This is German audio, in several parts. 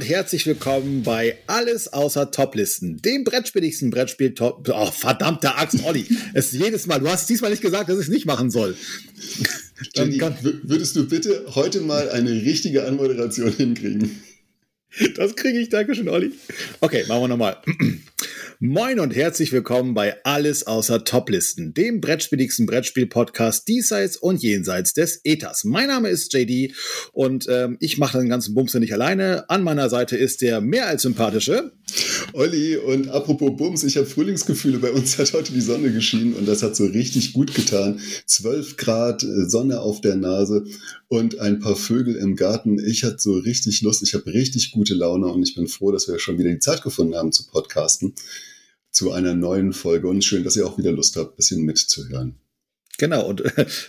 und herzlich willkommen bei Alles außer Toplisten, dem brettspieligsten Brettspiel Top. Oh, verdammte Axt, Olli. es ist jedes Mal. Du hast diesmal nicht gesagt, dass ich es nicht machen soll. Jenny, würdest du bitte heute mal eine richtige Anmoderation hinkriegen? Das kriege ich, danke schön, Olli. Okay, machen wir nochmal. Moin und herzlich willkommen bei Alles außer Toplisten, dem brettspieligsten Brettspiel-Podcast diesseits und jenseits des Ethers. Mein Name ist JD und ähm, ich mache den ganzen Bums nicht alleine. An meiner Seite ist der mehr als sympathische Olli und apropos Bums, ich habe Frühlingsgefühle. Bei uns hat heute die Sonne geschienen und das hat so richtig gut getan. 12 Grad, äh, Sonne auf der Nase und ein paar Vögel im Garten. Ich hatte so richtig Lust, ich habe richtig gute Laune und ich bin froh, dass wir schon wieder die Zeit gefunden haben zu podcasten zu einer neuen Folge und schön, dass ihr auch wieder Lust habt, ein bisschen mitzuhören. Genau, und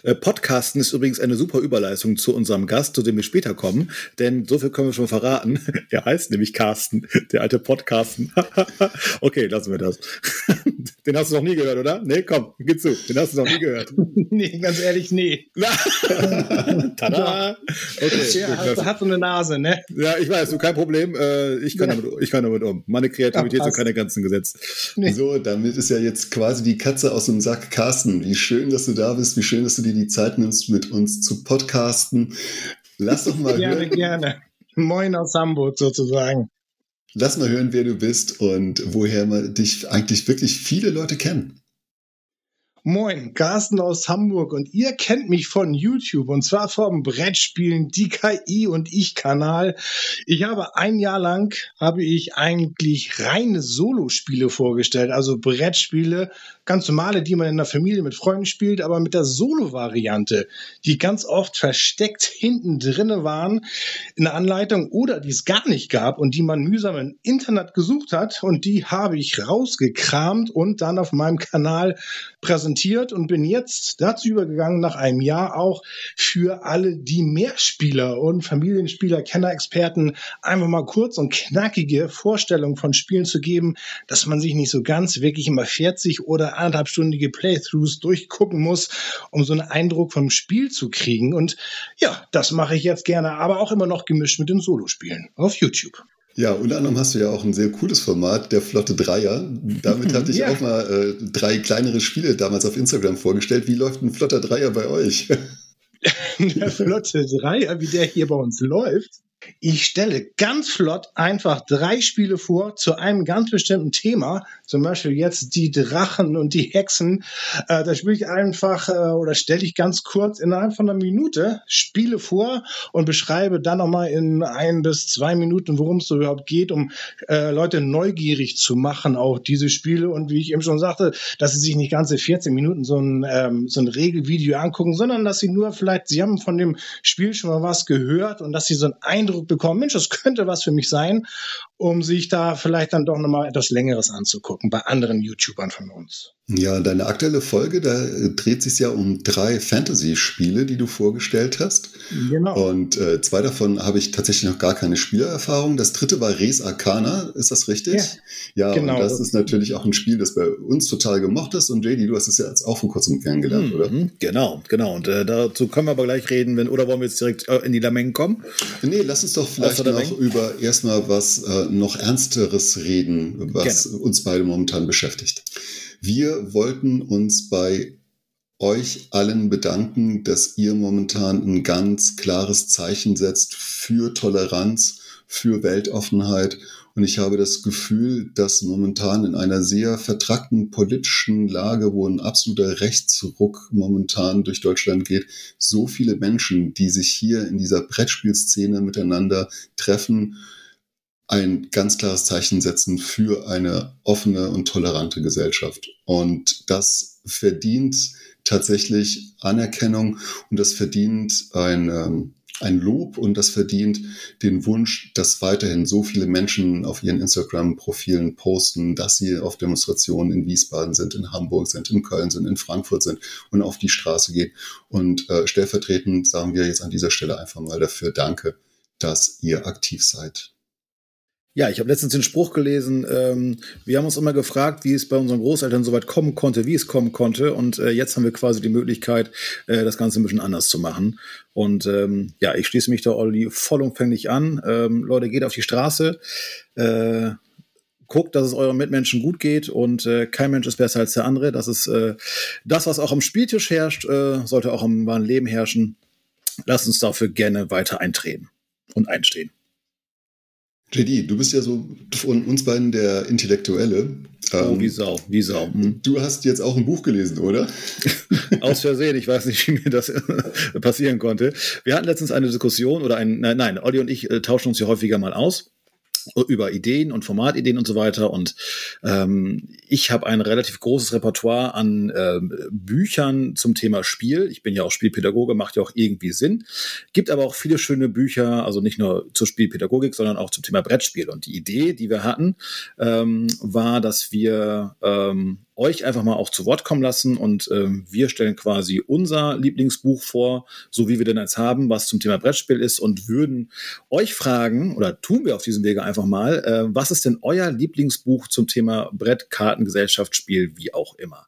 äh, Podcasten ist übrigens eine super Überleitung zu unserem Gast, zu dem wir später kommen, denn so viel können wir schon verraten. Er heißt nämlich Carsten, der alte Podcasten. okay, lassen wir das. Den hast du noch nie gehört, oder? Nee, komm, geh zu, den hast du noch nie gehört. nee, ganz ehrlich, nee. Tada! Okay, ja, hast, hast du eine Nase, ne? Ja, ich weiß, du, kein Problem. Äh, ich, kann ja. damit, ich kann damit um. Meine Kreativität ja, sind keine Grenzen gesetzt. Nee. So, damit ist ja jetzt quasi die Katze aus dem Sack. Carsten, wie schön, dass du da da bist. Wie schön, dass du dir die Zeit nimmst, mit uns zu podcasten. Lass doch mal gerne, hören. Gerne, Moin aus Hamburg sozusagen. Lass mal hören, wer du bist und woher man dich eigentlich wirklich viele Leute kennen. Moin, Carsten aus Hamburg und ihr kennt mich von YouTube und zwar vom Brettspielen Die KI und Ich Kanal. Ich habe ein Jahr lang habe ich eigentlich reine Solospiele vorgestellt, also Brettspiele, ganz normale, die man in der Familie mit Freunden spielt, aber mit der Solo-Variante, die ganz oft versteckt hinten drinne waren in der Anleitung oder die es gar nicht gab und die man mühsam im Internet gesucht hat und die habe ich rausgekramt und dann auf meinem Kanal präsentiert und bin jetzt dazu übergegangen, nach einem Jahr auch für alle die Mehrspieler und Familienspieler, Kennerexperten einfach mal kurz und knackige Vorstellungen von Spielen zu geben, dass man sich nicht so ganz wirklich immer 40 oder anderthalbstündige Playthroughs durchgucken muss, um so einen Eindruck vom Spiel zu kriegen. Und ja, das mache ich jetzt gerne, aber auch immer noch gemischt mit den Solospielen auf YouTube. Ja, unter anderem hast du ja auch ein sehr cooles Format, der Flotte Dreier. Damit hatte ich ja. auch mal äh, drei kleinere Spiele damals auf Instagram vorgestellt. Wie läuft ein Flotter Dreier bei euch? der Flotte Dreier, wie der hier bei uns läuft, ich stelle ganz flott einfach drei Spiele vor zu einem ganz bestimmten Thema. Zum Beispiel jetzt die Drachen und die Hexen. Äh, da spiele ich einfach äh, oder stelle ich ganz kurz innerhalb von einer Minute Spiele vor und beschreibe dann nochmal in ein bis zwei Minuten, worum es so überhaupt geht, um äh, Leute neugierig zu machen auf diese Spiele. Und wie ich eben schon sagte, dass sie sich nicht ganze 14 Minuten so ein, ähm, so ein Regelvideo angucken, sondern dass sie nur vielleicht, sie haben von dem Spiel schon mal was gehört und dass sie so einen Eindruck Eindruck bekommen, Mensch, das könnte was für mich sein, um sich da vielleicht dann doch nochmal etwas Längeres anzugucken bei anderen YouTubern von uns. Ja, deine aktuelle Folge, da dreht sich ja um drei Fantasy-Spiele, die du vorgestellt hast. Genau. Und äh, zwei davon habe ich tatsächlich noch gar keine Spielererfahrung. Das dritte war Res Arcana, ist das richtig? Ja, ja genau. Und das ist natürlich auch ein Spiel, das bei uns total gemocht ist. Und JD, du hast es ja jetzt auch vor kurzem kennengelernt, mhm, oder? Genau, genau. Und äh, dazu können wir aber gleich reden, wenn, oder wollen wir jetzt direkt äh, in die Lameng kommen? Nee, lass uns doch vielleicht noch über erstmal was äh, noch Ernsteres reden, was Gerne. uns beide momentan beschäftigt. Wir wollten uns bei euch allen bedanken, dass ihr momentan ein ganz klares Zeichen setzt für Toleranz, für Weltoffenheit. Und ich habe das Gefühl, dass momentan in einer sehr vertrackten politischen Lage, wo ein absoluter Rechtsruck momentan durch Deutschland geht, so viele Menschen, die sich hier in dieser Brettspielszene miteinander treffen, ein ganz klares Zeichen setzen für eine offene und tolerante Gesellschaft. Und das verdient tatsächlich Anerkennung und das verdient ein, ähm, ein Lob und das verdient den Wunsch, dass weiterhin so viele Menschen auf ihren Instagram-Profilen posten, dass sie auf Demonstrationen in Wiesbaden sind, in Hamburg sind, in Köln sind, in Frankfurt sind und auf die Straße gehen. Und äh, stellvertretend sagen wir jetzt an dieser Stelle einfach mal dafür Danke, dass ihr aktiv seid. Ja, ich habe letztens den Spruch gelesen, ähm, wir haben uns immer gefragt, wie es bei unseren Großeltern so weit kommen konnte, wie es kommen konnte. Und äh, jetzt haben wir quasi die Möglichkeit, äh, das Ganze ein bisschen anders zu machen. Und ähm, ja, ich schließe mich da Olli vollumfänglich an. Ähm, Leute, geht auf die Straße, äh, guckt, dass es euren Mitmenschen gut geht und äh, kein Mensch ist besser als der andere. Das ist äh, das, was auch am Spieltisch herrscht, äh, sollte auch im wahren Leben herrschen. Lasst uns dafür gerne weiter eintreten und einstehen. JD, du bist ja so von uns beiden der Intellektuelle. Oh, wie ähm, Sau, wie Sau. Hm. Du hast jetzt auch ein Buch gelesen, oder? Aus Versehen, ich weiß nicht, wie mir das passieren konnte. Wir hatten letztens eine Diskussion oder ein, nein, nein, Olli und ich äh, tauschen uns ja häufiger mal aus über Ideen und Formatideen und so weiter. Und ähm, ich habe ein relativ großes Repertoire an äh, Büchern zum Thema Spiel. Ich bin ja auch Spielpädagoge, macht ja auch irgendwie Sinn. Gibt aber auch viele schöne Bücher, also nicht nur zur Spielpädagogik, sondern auch zum Thema Brettspiel. Und die Idee, die wir hatten, ähm, war, dass wir ähm, euch einfach mal auch zu Wort kommen lassen und ähm, wir stellen quasi unser Lieblingsbuch vor, so wie wir denn jetzt haben, was zum Thema Brettspiel ist und würden euch fragen oder tun wir auf diesem Wege einfach mal, äh, was ist denn euer Lieblingsbuch zum Thema Brett, Karten, Gesellschaft, Spiel, wie auch immer.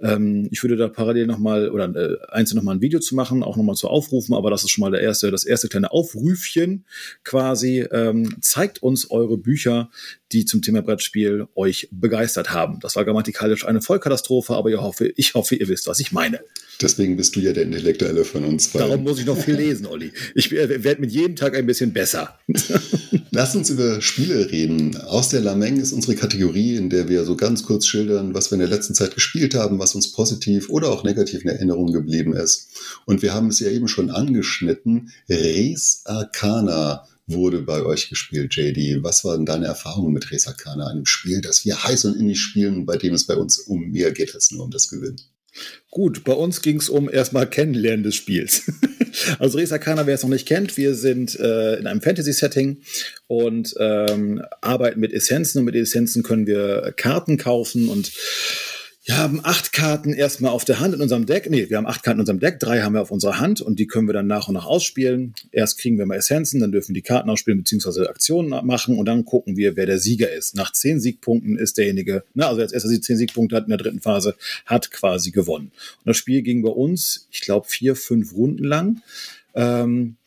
Ähm, ich würde da parallel nochmal oder äh, einzeln nochmal ein Video zu machen, auch nochmal zu aufrufen, aber das ist schon mal der erste, das erste kleine Aufrüfchen quasi. Ähm, zeigt uns eure Bücher, die zum Thema Brettspiel euch begeistert haben. Das war grammatikalisch eine Vollkatastrophe, aber ich hoffe, ich hoffe, ihr wisst, was ich meine. Deswegen bist du ja der Intellektuelle von uns. Darum muss ich noch viel lesen, Olli. Ich werde mit jedem Tag ein bisschen besser. Lass uns über Spiele reden. Aus der Lameng ist unsere Kategorie, in der wir so ganz kurz schildern, was wir in der letzten Zeit gespielt haben, was uns positiv oder auch negativ in Erinnerung geblieben ist. Und wir haben es ja eben schon angeschnitten. Res Arcana wurde bei euch gespielt, JD. Was waren deine Erfahrungen mit Res Arcana, einem Spiel, das wir heiß und innig spielen, bei dem es bei uns um mehr geht als nur um das Gewinnen? Gut, bei uns ging es um erstmal Kennenlernen des Spiels. also Res Arcana, wer es noch nicht kennt, wir sind äh, in einem Fantasy-Setting und ähm, arbeiten mit Essenzen und mit Essenzen können wir Karten kaufen und wir haben acht Karten erstmal auf der Hand in unserem Deck. Nee, wir haben acht Karten in unserem Deck, drei haben wir auf unserer Hand und die können wir dann nach und nach ausspielen. Erst kriegen wir mal Essenzen, dann dürfen die Karten ausspielen bzw. Aktionen machen und dann gucken wir, wer der Sieger ist. Nach zehn Siegpunkten ist derjenige, na, also als erster die zehn Siegpunkte hat in der dritten Phase, hat quasi gewonnen. Und das Spiel ging bei uns, ich glaube, vier, fünf Runden lang. Ähm,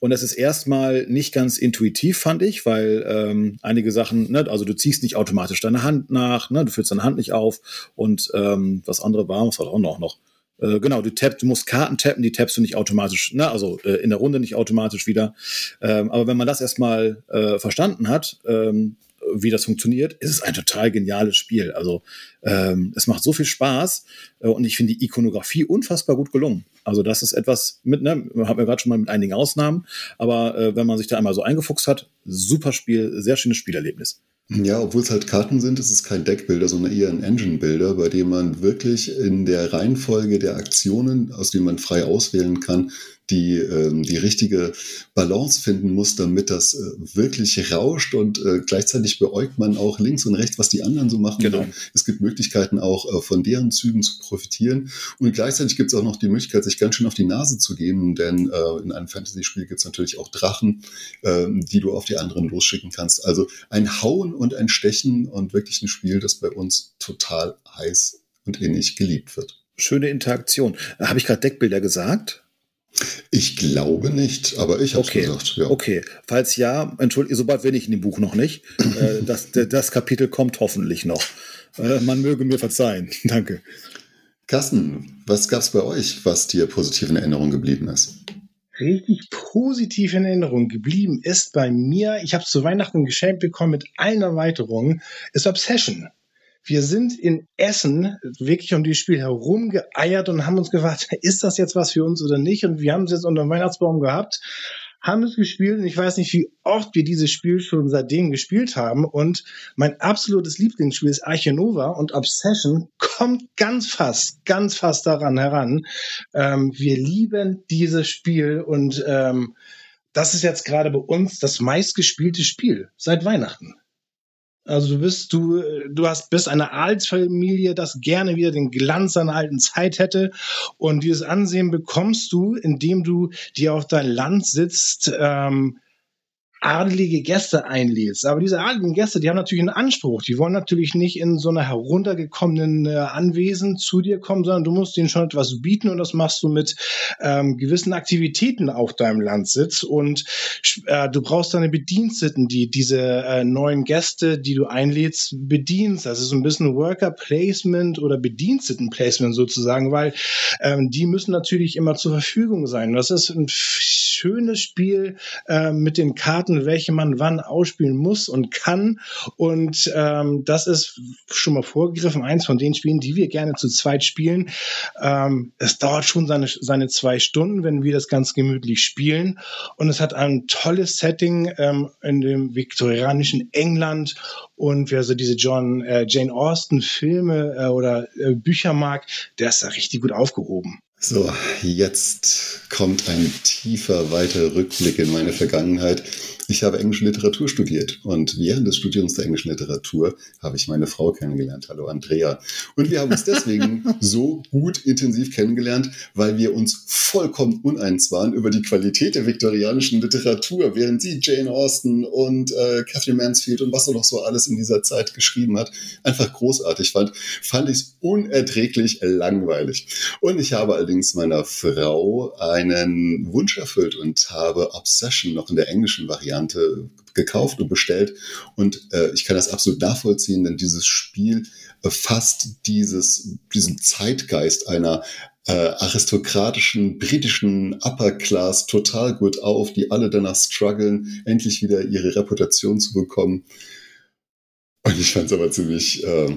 und das ist erstmal nicht ganz intuitiv, fand ich, weil ähm, einige Sachen, ne, also du ziehst nicht automatisch deine Hand nach, ne, du füllst deine Hand nicht auf und ähm, was andere war, was war auch noch, noch äh, genau, du tappst, du musst Karten tappen, die tappst du nicht automatisch, ne, also äh, in der Runde nicht automatisch wieder. Ähm, aber wenn man das erstmal äh, verstanden hat, ähm, wie das funktioniert, ist es ein total geniales Spiel. Also ähm, es macht so viel Spaß äh, und ich finde die Ikonografie unfassbar gut gelungen. Also das ist etwas mit, ne, haben wir gerade schon mal mit einigen Ausnahmen, aber äh, wenn man sich da einmal so eingefuchst hat, super Spiel, sehr schönes Spielerlebnis. Ja, obwohl es halt Karten sind, ist es kein Deckbilder, sondern eher ein Engine-Bilder, bei dem man wirklich in der Reihenfolge der Aktionen, aus denen man frei auswählen kann, die, ähm, die richtige Balance finden muss, damit das äh, wirklich rauscht und äh, gleichzeitig beäugt man auch links und rechts, was die anderen so machen. Genau. Es gibt Möglichkeiten auch äh, von deren Zügen zu profitieren und gleichzeitig gibt es auch noch die Möglichkeit, sich ganz schön auf die Nase zu geben, denn äh, in einem Fantasy-Spiel gibt es natürlich auch Drachen, äh, die du auf die anderen losschicken kannst. Also ein Hauen und ein Stechen und wirklich ein Spiel, das bei uns total heiß und innig geliebt wird. Schöne Interaktion. Habe ich gerade Deckbilder gesagt? Ich glaube nicht, aber ich habe okay. gesagt. Ja. Okay, falls ja, entschuldige, sobald bin ich in dem Buch noch nicht. äh, das, das Kapitel kommt hoffentlich noch. Äh, man möge mir verzeihen. Danke. Carsten, was gab es bei euch, was dir positiv in Erinnerung geblieben ist? Richtig positiv in Erinnerung geblieben ist bei mir, ich habe zu Weihnachten geschenkt bekommen mit allen Erweiterungen, ist Obsession. Wir sind in Essen wirklich um dieses Spiel herumgeeiert und haben uns gefragt, ist das jetzt was für uns oder nicht? Und wir haben es jetzt unter dem Weihnachtsbaum gehabt, haben es gespielt und ich weiß nicht, wie oft wir dieses Spiel schon seitdem gespielt haben. Und mein absolutes Lieblingsspiel ist Arche Nova und Obsession kommt ganz fast, ganz fast daran heran. Ähm, wir lieben dieses Spiel und ähm, das ist jetzt gerade bei uns das meistgespielte Spiel seit Weihnachten. Also du bist, du, du hast, bist eine Adelsfamilie, das gerne wieder den Glanz seiner alten Zeit hätte. Und dieses Ansehen bekommst du, indem du dir auf dein Land sitzt, ähm, adelige Gäste einlädst. Aber diese adeligen Gäste, die haben natürlich einen Anspruch. Die wollen natürlich nicht in so einer heruntergekommenen äh, Anwesen zu dir kommen, sondern du musst ihnen schon etwas bieten und das machst du mit ähm, gewissen Aktivitäten auf deinem Landsitz. Und äh, du brauchst deine Bediensteten, die diese äh, neuen Gäste, die du einlädst, bedienst. Das ist ein bisschen Worker Placement oder Bediensteten Placement sozusagen, weil ähm, die müssen natürlich immer zur Verfügung sein. Das ist ein schönes Spiel äh, mit den Karten, welche man wann ausspielen muss und kann. Und ähm, das ist schon mal vorgegriffen, eins von den Spielen, die wir gerne zu zweit spielen. Ähm, es dauert schon seine, seine zwei Stunden, wenn wir das ganz gemütlich spielen. Und es hat ein tolles Setting ähm, in dem viktorianischen England. Und wer so diese John, äh, Jane Austen Filme äh, oder äh, Bücher mag, der ist da richtig gut aufgehoben. So, jetzt kommt ein tiefer, weiter Rückblick in meine Vergangenheit. Ich habe englische Literatur studiert und während des Studiums der englischen Literatur habe ich meine Frau kennengelernt. Hallo Andrea. Und wir haben uns deswegen so gut intensiv kennengelernt, weil wir uns vollkommen uneins waren über die Qualität der viktorianischen Literatur, während sie Jane Austen und äh, Catherine Mansfield und was er noch so alles in dieser Zeit geschrieben hat, einfach großartig fand, fand ich es unerträglich langweilig. Und ich habe allerdings meiner Frau einen Wunsch erfüllt und habe Obsession noch in der englischen Variante Variante gekauft und bestellt. Und äh, ich kann das absolut nachvollziehen, denn dieses Spiel fasst dieses, diesen Zeitgeist einer äh, aristokratischen britischen Upper Class total gut auf, die alle danach strugglen, endlich wieder ihre Reputation zu bekommen. Und ich fand es aber ziemlich äh,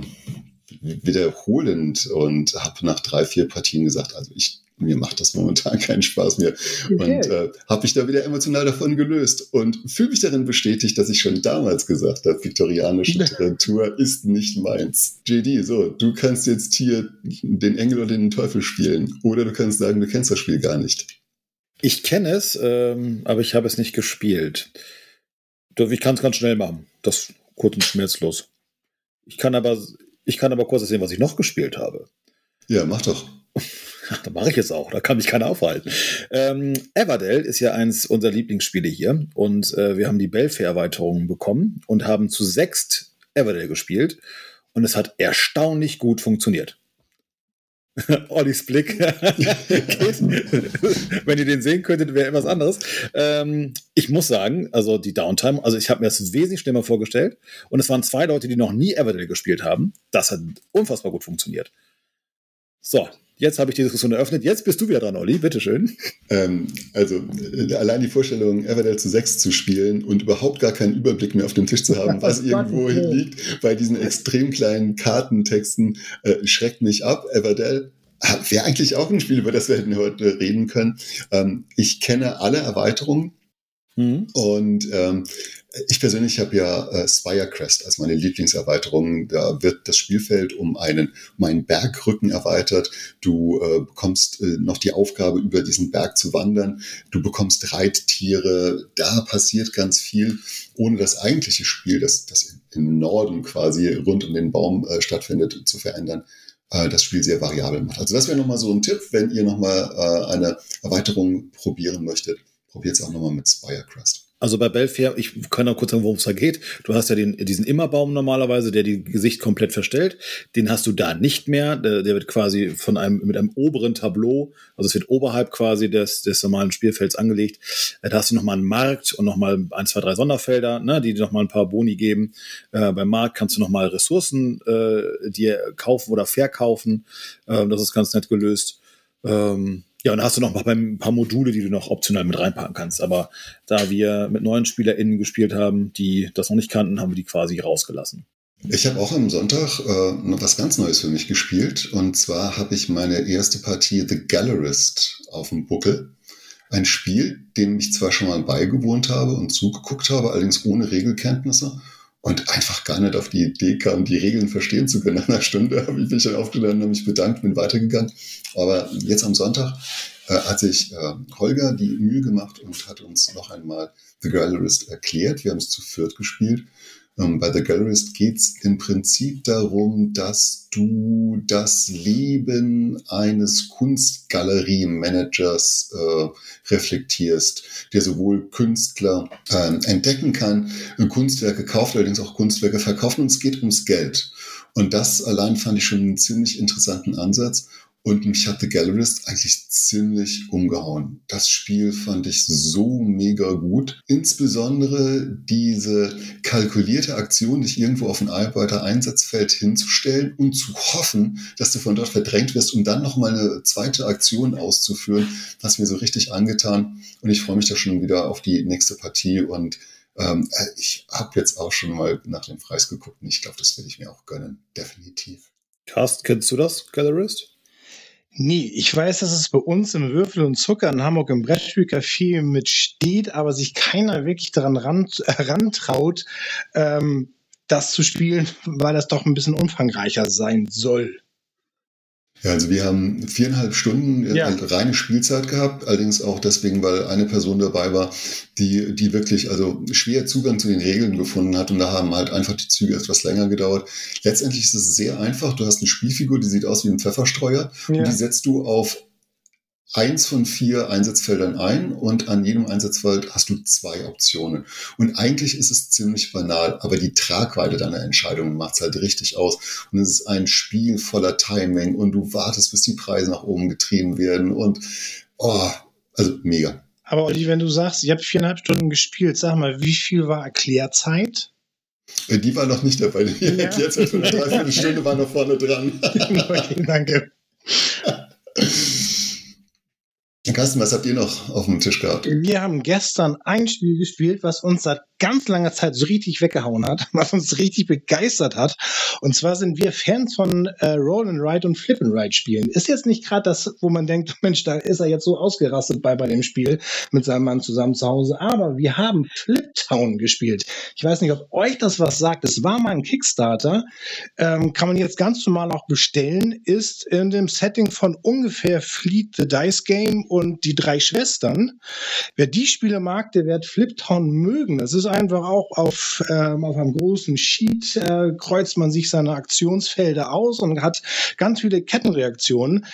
wiederholend und habe nach drei, vier Partien gesagt, also ich mir macht das momentan keinen Spaß mehr. Okay. Und äh, habe mich da wieder emotional davon gelöst und fühle mich darin bestätigt, dass ich schon damals gesagt habe, viktorianische Literatur ist nicht meins. JD, so, du kannst jetzt hier den Engel oder den Teufel spielen. Oder du kannst sagen, du kennst das Spiel gar nicht. Ich kenne es, ähm, aber ich habe es nicht gespielt. Ich kann es ganz schnell machen. Das kurz und schmerzlos. Ich kann aber, ich kann aber kurz erzählen, was ich noch gespielt habe. Ja, mach doch. da mache ich es auch, da kann mich keiner aufhalten. Ähm, Everdell ist ja eins unserer Lieblingsspiele hier und äh, wir haben die Belfair-Erweiterung bekommen und haben zu sechst Everdell gespielt und es hat erstaunlich gut funktioniert. Ollis Blick Wenn ihr den sehen könntet, wäre etwas anderes. Ähm, ich muss sagen, also die Downtime, also ich habe mir das wesentlich schlimmer vorgestellt. Und es waren zwei Leute, die noch nie Everdell gespielt haben. Das hat unfassbar gut funktioniert. So, Jetzt habe ich die Diskussion eröffnet. Jetzt bist du wieder dran, Olli. Bitteschön. Ähm, also äh, allein die Vorstellung, Everdell zu sechs zu spielen und überhaupt gar keinen Überblick mehr auf dem Tisch zu haben, was irgendwo liegt bei diesen extrem kleinen Kartentexten, äh, schreckt mich ab. Everdell wäre eigentlich auch ein Spiel, über das wir heute reden können. Ähm, ich kenne alle Erweiterungen. Mhm. Und ähm, ich persönlich habe ja äh, Spirecrest als meine Lieblingserweiterung. Da wird das Spielfeld um einen, um einen Bergrücken erweitert. Du äh, bekommst äh, noch die Aufgabe, über diesen Berg zu wandern. Du bekommst Reittiere. Da passiert ganz viel, ohne das eigentliche Spiel, das, das im Norden quasi rund um den Baum äh, stattfindet, zu verändern äh, das Spiel sehr variabel macht. Also das wäre nochmal so ein Tipp, wenn ihr nochmal äh, eine Erweiterung probieren möchtet. Probiert es auch nochmal mit Spirecrest. Also bei Belfair, ich kann auch kurz sagen, worum es da geht. Du hast ja den, diesen Immerbaum normalerweise, der die Gesicht komplett verstellt. Den hast du da nicht mehr. Der, der wird quasi von einem, mit einem oberen Tableau, also es wird oberhalb quasi des, des normalen Spielfelds angelegt. Äh, da hast du nochmal einen Markt und nochmal ein, zwei, drei Sonderfelder, ne, die dir nochmal ein paar Boni geben. Äh, beim Markt kannst du nochmal Ressourcen äh, dir kaufen oder verkaufen. Äh, das ist ganz nett gelöst. Ähm, ja, und hast du noch ein paar Module, die du noch optional mit reinpacken kannst. Aber da wir mit neuen SpielerInnen gespielt haben, die das noch nicht kannten, haben wir die quasi rausgelassen. Ich habe auch am Sonntag äh, noch was ganz Neues für mich gespielt. Und zwar habe ich meine erste Partie The Gallerist auf dem Buckel. Ein Spiel, dem ich zwar schon mal beigewohnt habe und zugeguckt habe, allerdings ohne Regelkenntnisse und einfach gar nicht auf die Idee kam, die Regeln verstehen zu können. Nach einer Stunde habe ich mich dann aufgestanden, habe mich bedankt, bin weitergegangen. Aber jetzt am Sonntag äh, hat sich äh, Holger die Mühe gemacht und hat uns noch einmal The Gallerist erklärt. Wir haben es zu viert gespielt. Ähm, bei The Gallerist geht es im Prinzip darum, dass du das Leben eines Kunstgalerie-Managers äh, reflektierst, der sowohl Künstler äh, entdecken kann, Kunstwerke kauft, allerdings auch Kunstwerke verkauft und es geht ums Geld. Und das allein fand ich schon einen ziemlich interessanten Ansatz. Und mich hat The Gallerist eigentlich ziemlich umgehauen. Das Spiel fand ich so mega gut. Insbesondere diese kalkulierte Aktion, dich irgendwo auf ein Arbeiter-Einsatzfeld hinzustellen und zu hoffen, dass du von dort verdrängt wirst, um dann nochmal eine zweite Aktion auszuführen, hat mir so richtig angetan. Und ich freue mich da schon wieder auf die nächste Partie und ähm, äh, ich habe jetzt auch schon mal nach dem Preis geguckt und ich glaube, das werde ich mir auch gönnen. Definitiv. Carsten, kennst du das, Gallerist? Nee, ich weiß, dass es bei uns im Würfel und Zucker in Hamburg im Brettspielcafé mit steht, aber sich keiner wirklich daran ran, herantraut, ähm, das zu spielen, weil das doch ein bisschen umfangreicher sein soll. Ja, also wir haben viereinhalb Stunden äh, ja. reine Spielzeit gehabt, allerdings auch deswegen, weil eine Person dabei war, die, die wirklich also schwer Zugang zu den Regeln gefunden hat und da haben halt einfach die Züge etwas länger gedauert. Letztendlich ist es sehr einfach. Du hast eine Spielfigur, die sieht aus wie ein Pfefferstreuer ja. und die setzt du auf eins von vier Einsatzfeldern ein und an jedem Einsatzfeld hast du zwei Optionen. Und eigentlich ist es ziemlich banal, aber die Tragweite deiner Entscheidungen macht es halt richtig aus. Und es ist ein Spiel voller Timing und du wartest, bis die Preise nach oben getrieben werden und oh, also mega. Aber Olli, wenn du sagst, ich habe viereinhalb Stunden gespielt, sag mal, wie viel war Erklärzeit? Äh, die war noch nicht dabei. Die ja. Erklärzeit von einer Dreiviertelstunde war noch vorne dran. okay, danke. Carsten, was habt ihr noch auf dem Tisch gehabt? Wir haben gestern ein Spiel gespielt, was uns seit ganz langer Zeit so richtig weggehauen hat, was uns richtig begeistert hat. Und zwar sind wir Fans von äh, Roll and Ride und Flip and Ride Spielen. Ist jetzt nicht gerade das, wo man denkt, Mensch, da ist er jetzt so ausgerastet bei, bei dem Spiel mit seinem Mann zusammen zu Hause. Aber wir haben Fliptown gespielt. Ich weiß nicht, ob euch das was sagt. Es war mal ein Kickstarter. Ähm, kann man jetzt ganz normal auch bestellen. Ist in dem Setting von ungefähr Fleet the Dice Game und die drei Schwestern. Wer die Spiele mag, der wird Fliptown mögen. Das ist einfach auch auf, ähm, auf einem großen Sheet äh, kreuzt man sich seine Aktionsfelder aus und hat ganz viele Kettenreaktionen.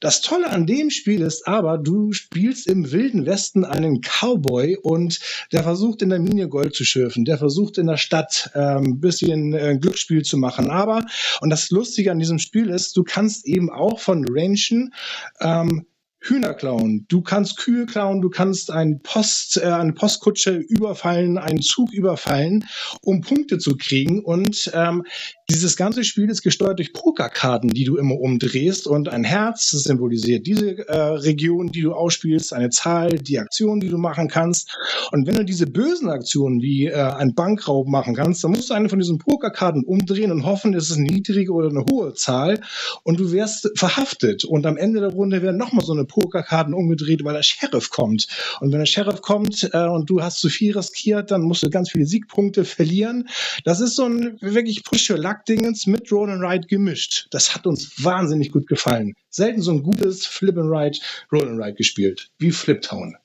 Das Tolle an dem Spiel ist aber, du spielst im wilden Westen einen Cowboy und der versucht in der Mine Gold zu schürfen. Der versucht in der Stadt ein ähm, bisschen äh, Glücksspiel zu machen. Aber, und das Lustige an diesem Spiel ist, du kannst eben auch von Ranchen ähm, Hühner klauen, du kannst Kühe klauen, du kannst ein Post, äh, eine Postkutsche überfallen, einen Zug überfallen, um Punkte zu kriegen. Und ähm, dieses ganze Spiel ist gesteuert durch Pokerkarten, die du immer umdrehst und ein Herz, das symbolisiert diese äh, Region, die du ausspielst, eine Zahl, die Aktion, die du machen kannst. Und wenn du diese bösen Aktionen wie äh, ein Bankraub machen kannst, dann musst du eine von diesen Pokerkarten umdrehen und hoffen, es ist eine niedrige oder eine hohe Zahl und du wirst verhaftet. Und am Ende der Runde werden nochmal so eine Pokerkarten umgedreht, weil der Sheriff kommt. Und wenn der Sheriff kommt äh, und du hast zu viel riskiert, dann musst du ganz viele Siegpunkte verlieren. Das ist so ein wirklich Push-Your-Luck Truck-Dingens mit Roll and Ride gemischt. Das hat uns wahnsinnig gut gefallen. Selten so ein gutes Flip and Ride, Roll and Ride gespielt, wie Fliptown.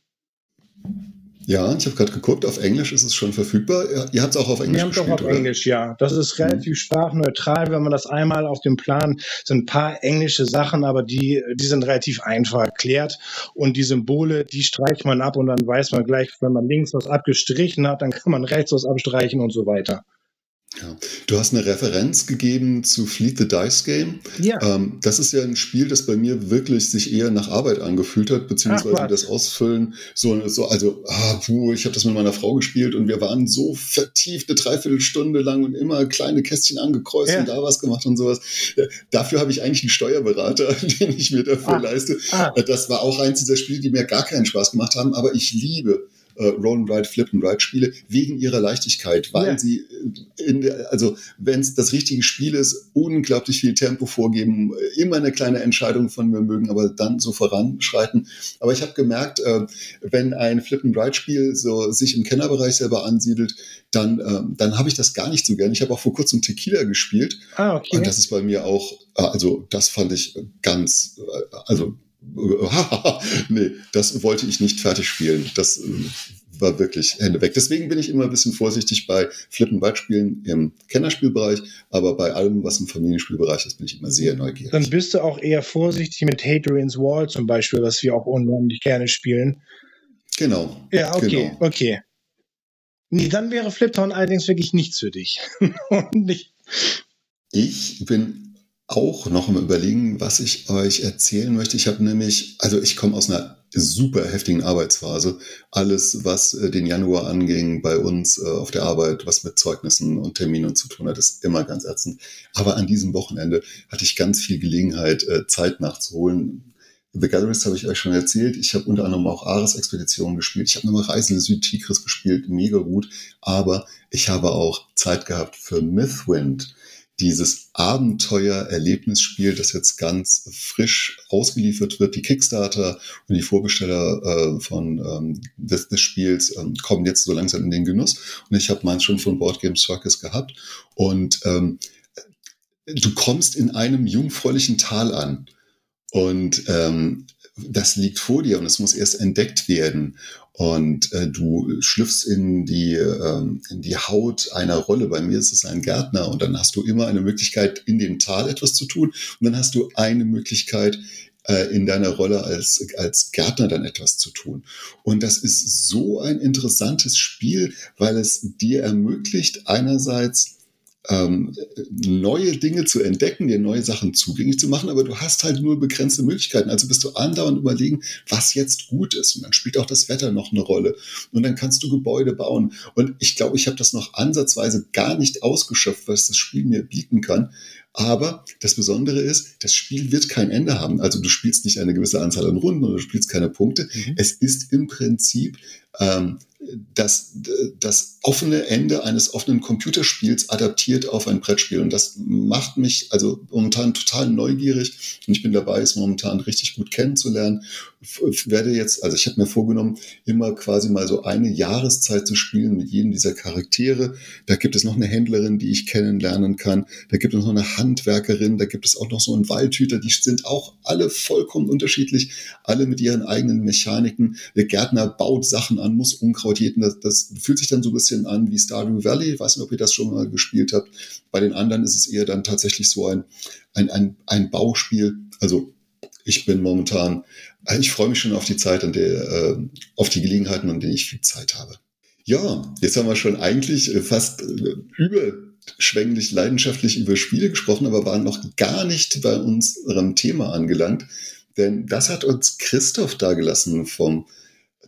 Ja, ich habe gerade geguckt, auf Englisch ist es schon verfügbar. Ihr habt es auch auf Englisch Wir gespielt, Wir haben es auch auf oder? Englisch, ja. Das ist mhm. relativ mhm. sprachneutral, wenn man das einmal auf dem Plan, sind ein paar englische Sachen, aber die, die sind relativ einfach erklärt. Und die Symbole, die streicht man ab und dann weiß man gleich, wenn man links was abgestrichen hat, dann kann man rechts was abstreichen und so weiter. Ja. Du hast eine Referenz gegeben zu Fleet the Dice Game. Ja. Ähm, das ist ja ein Spiel, das bei mir wirklich sich eher nach Arbeit angefühlt hat, beziehungsweise Ach, das Ausfüllen so, so also, ah, puh, ich habe das mit meiner Frau gespielt und wir waren so vertieft eine Dreiviertelstunde lang und immer kleine Kästchen angekreuzt ja. und da was gemacht und sowas. Dafür habe ich eigentlich einen Steuerberater, den ich mir dafür ah. leiste. Ah. Das war auch eins dieser Spiele, die mir gar keinen Spaß gemacht haben, aber ich liebe äh, Roll and Ride, Flip and Ride Spiele wegen ihrer Leichtigkeit, weil ja. sie äh, in der, also wenn es das richtige Spiel ist, unglaublich viel Tempo vorgeben, äh, immer eine kleine Entscheidung von mir mögen, aber dann so voranschreiten. Aber ich habe gemerkt, äh, wenn ein Flip and Ride Spiel so sich im Kennerbereich selber ansiedelt, dann, äh, dann habe ich das gar nicht so gern. Ich habe auch vor kurzem Tequila gespielt. Ah, okay. Und das ist bei mir auch, also das fand ich ganz, also nee, das wollte ich nicht fertig spielen. Das äh, war wirklich Hände weg. Deswegen bin ich immer ein bisschen vorsichtig bei Flip-and-Bite-Spielen im Kennerspielbereich, aber bei allem, was im Familienspielbereich ist, bin ich immer sehr neugierig. Dann bist du auch eher vorsichtig mit Hadrian's Wall zum Beispiel, was wir auch unheimlich gerne spielen. Genau. Ja, okay, genau. okay. Nee, dann wäre Fliptown allerdings wirklich nichts für dich. Ich bin auch noch im Überlegen, was ich euch erzählen möchte. Ich habe nämlich, also ich komme aus einer super heftigen Arbeitsphase. Alles, was äh, den Januar anging bei uns äh, auf der Arbeit, was mit Zeugnissen und Terminen zu tun hat, ist immer ganz ätzend. Aber an diesem Wochenende hatte ich ganz viel Gelegenheit, äh, Zeit nachzuholen. The Gallerist habe ich euch schon erzählt. Ich habe unter anderem auch Ares-Expeditionen gespielt. Ich habe nochmal Reise in Südtigris gespielt, mega gut. Aber ich habe auch Zeit gehabt für Mythwind dieses Abenteuer-Erlebnisspiel, das jetzt ganz frisch ausgeliefert wird. Die Kickstarter und die Vorbesteller äh, von ähm, des, des Spiels ähm, kommen jetzt so langsam in den Genuss. Und ich habe meins schon von Board Game Circus gehabt. Und ähm, du kommst in einem jungfräulichen Tal an. Und ähm, das liegt vor dir und es muss erst entdeckt werden. Und äh, du schlüpfst in die, ähm, in die Haut einer Rolle. Bei mir ist es ein Gärtner und dann hast du immer eine Möglichkeit, in dem Tal etwas zu tun. Und dann hast du eine Möglichkeit, äh, in deiner Rolle als, als Gärtner dann etwas zu tun. Und das ist so ein interessantes Spiel, weil es dir ermöglicht, einerseits ähm, neue Dinge zu entdecken, dir neue Sachen zugänglich zu machen, aber du hast halt nur begrenzte Möglichkeiten. Also bist du andauernd überlegen, was jetzt gut ist. Und dann spielt auch das Wetter noch eine Rolle. Und dann kannst du Gebäude bauen. Und ich glaube, ich habe das noch ansatzweise gar nicht ausgeschöpft, was das Spiel mir bieten kann. Aber das Besondere ist, das Spiel wird kein Ende haben. Also du spielst nicht eine gewisse Anzahl an Runden oder du spielst keine Punkte. Mhm. Es ist im Prinzip ähm, das, das offene Ende eines offenen Computerspiels adaptiert auf ein Brettspiel. Und das macht mich also momentan total neugierig. Und ich bin dabei, es momentan richtig gut kennenzulernen. Ich werde jetzt, also ich habe mir vorgenommen, immer quasi mal so eine Jahreszeit zu spielen mit jedem dieser Charaktere. Da gibt es noch eine Händlerin, die ich kennenlernen kann. Da gibt es noch eine Handwerkerin. Da gibt es auch noch so einen Waldhüter. Die sind auch alle vollkommen unterschiedlich. Alle mit ihren eigenen Mechaniken. Der Gärtner baut Sachen an, muss Unkraut jeden. Das, das fühlt sich dann so ein bisschen an wie Stardew Valley. Ich weiß nicht, ob ihr das schon mal gespielt habt. Bei den anderen ist es eher dann tatsächlich so ein, ein, ein, ein Bauspiel. Also ich bin momentan, ich freue mich schon auf die Zeit, an der, äh, auf die Gelegenheiten, an denen ich viel Zeit habe. Ja, jetzt haben wir schon eigentlich äh, fast äh, überschwänglich leidenschaftlich über Spiele gesprochen, aber waren noch gar nicht bei unserem Thema angelangt. Denn das hat uns Christoph dagelassen vom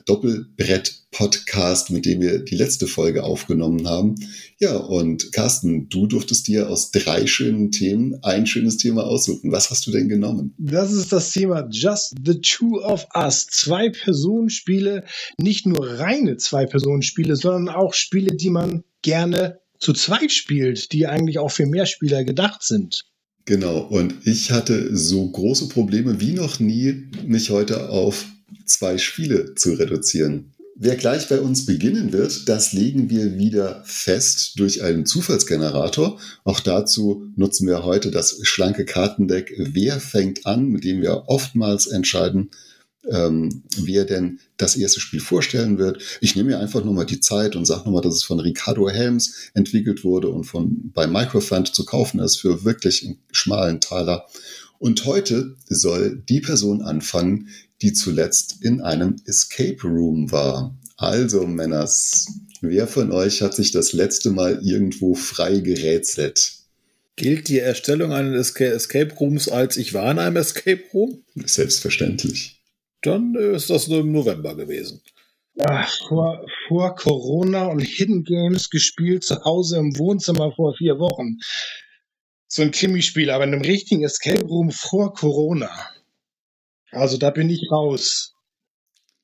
Doppelbrett-Podcast, mit dem wir die letzte Folge aufgenommen haben. Ja, und Carsten, du durftest dir aus drei schönen Themen ein schönes Thema aussuchen. Was hast du denn genommen? Das ist das Thema Just the Two of Us. Zwei-Personen-Spiele, nicht nur reine Zwei-Personen-Spiele, sondern auch Spiele, die man gerne zu zweit spielt, die eigentlich auch für mehr Spieler gedacht sind. Genau, und ich hatte so große Probleme wie noch nie, mich heute auf zwei Spiele zu reduzieren. Wer gleich bei uns beginnen wird, das legen wir wieder fest durch einen Zufallsgenerator. Auch dazu nutzen wir heute das schlanke Kartendeck Wer fängt an, mit dem wir oftmals entscheiden, ähm, wer denn das erste Spiel vorstellen wird. Ich nehme mir einfach nur mal die Zeit und sage nochmal, dass es von Ricardo Helms entwickelt wurde und von bei Microfund zu kaufen ist für wirklich einen schmalen Taler. Und heute soll die Person anfangen, die zuletzt in einem Escape Room war. Also, Männers, wer von euch hat sich das letzte Mal irgendwo frei gerätselt? Gilt die Erstellung eines Escape Rooms als ich war in einem Escape Room? Selbstverständlich. Dann ist das nur im November gewesen. Ach, vor, vor Corona und Hidden Games gespielt zu Hause im Wohnzimmer vor vier Wochen. So ein Krimispiel, aber in einem richtigen Escape Room vor Corona. Also da bin ich raus.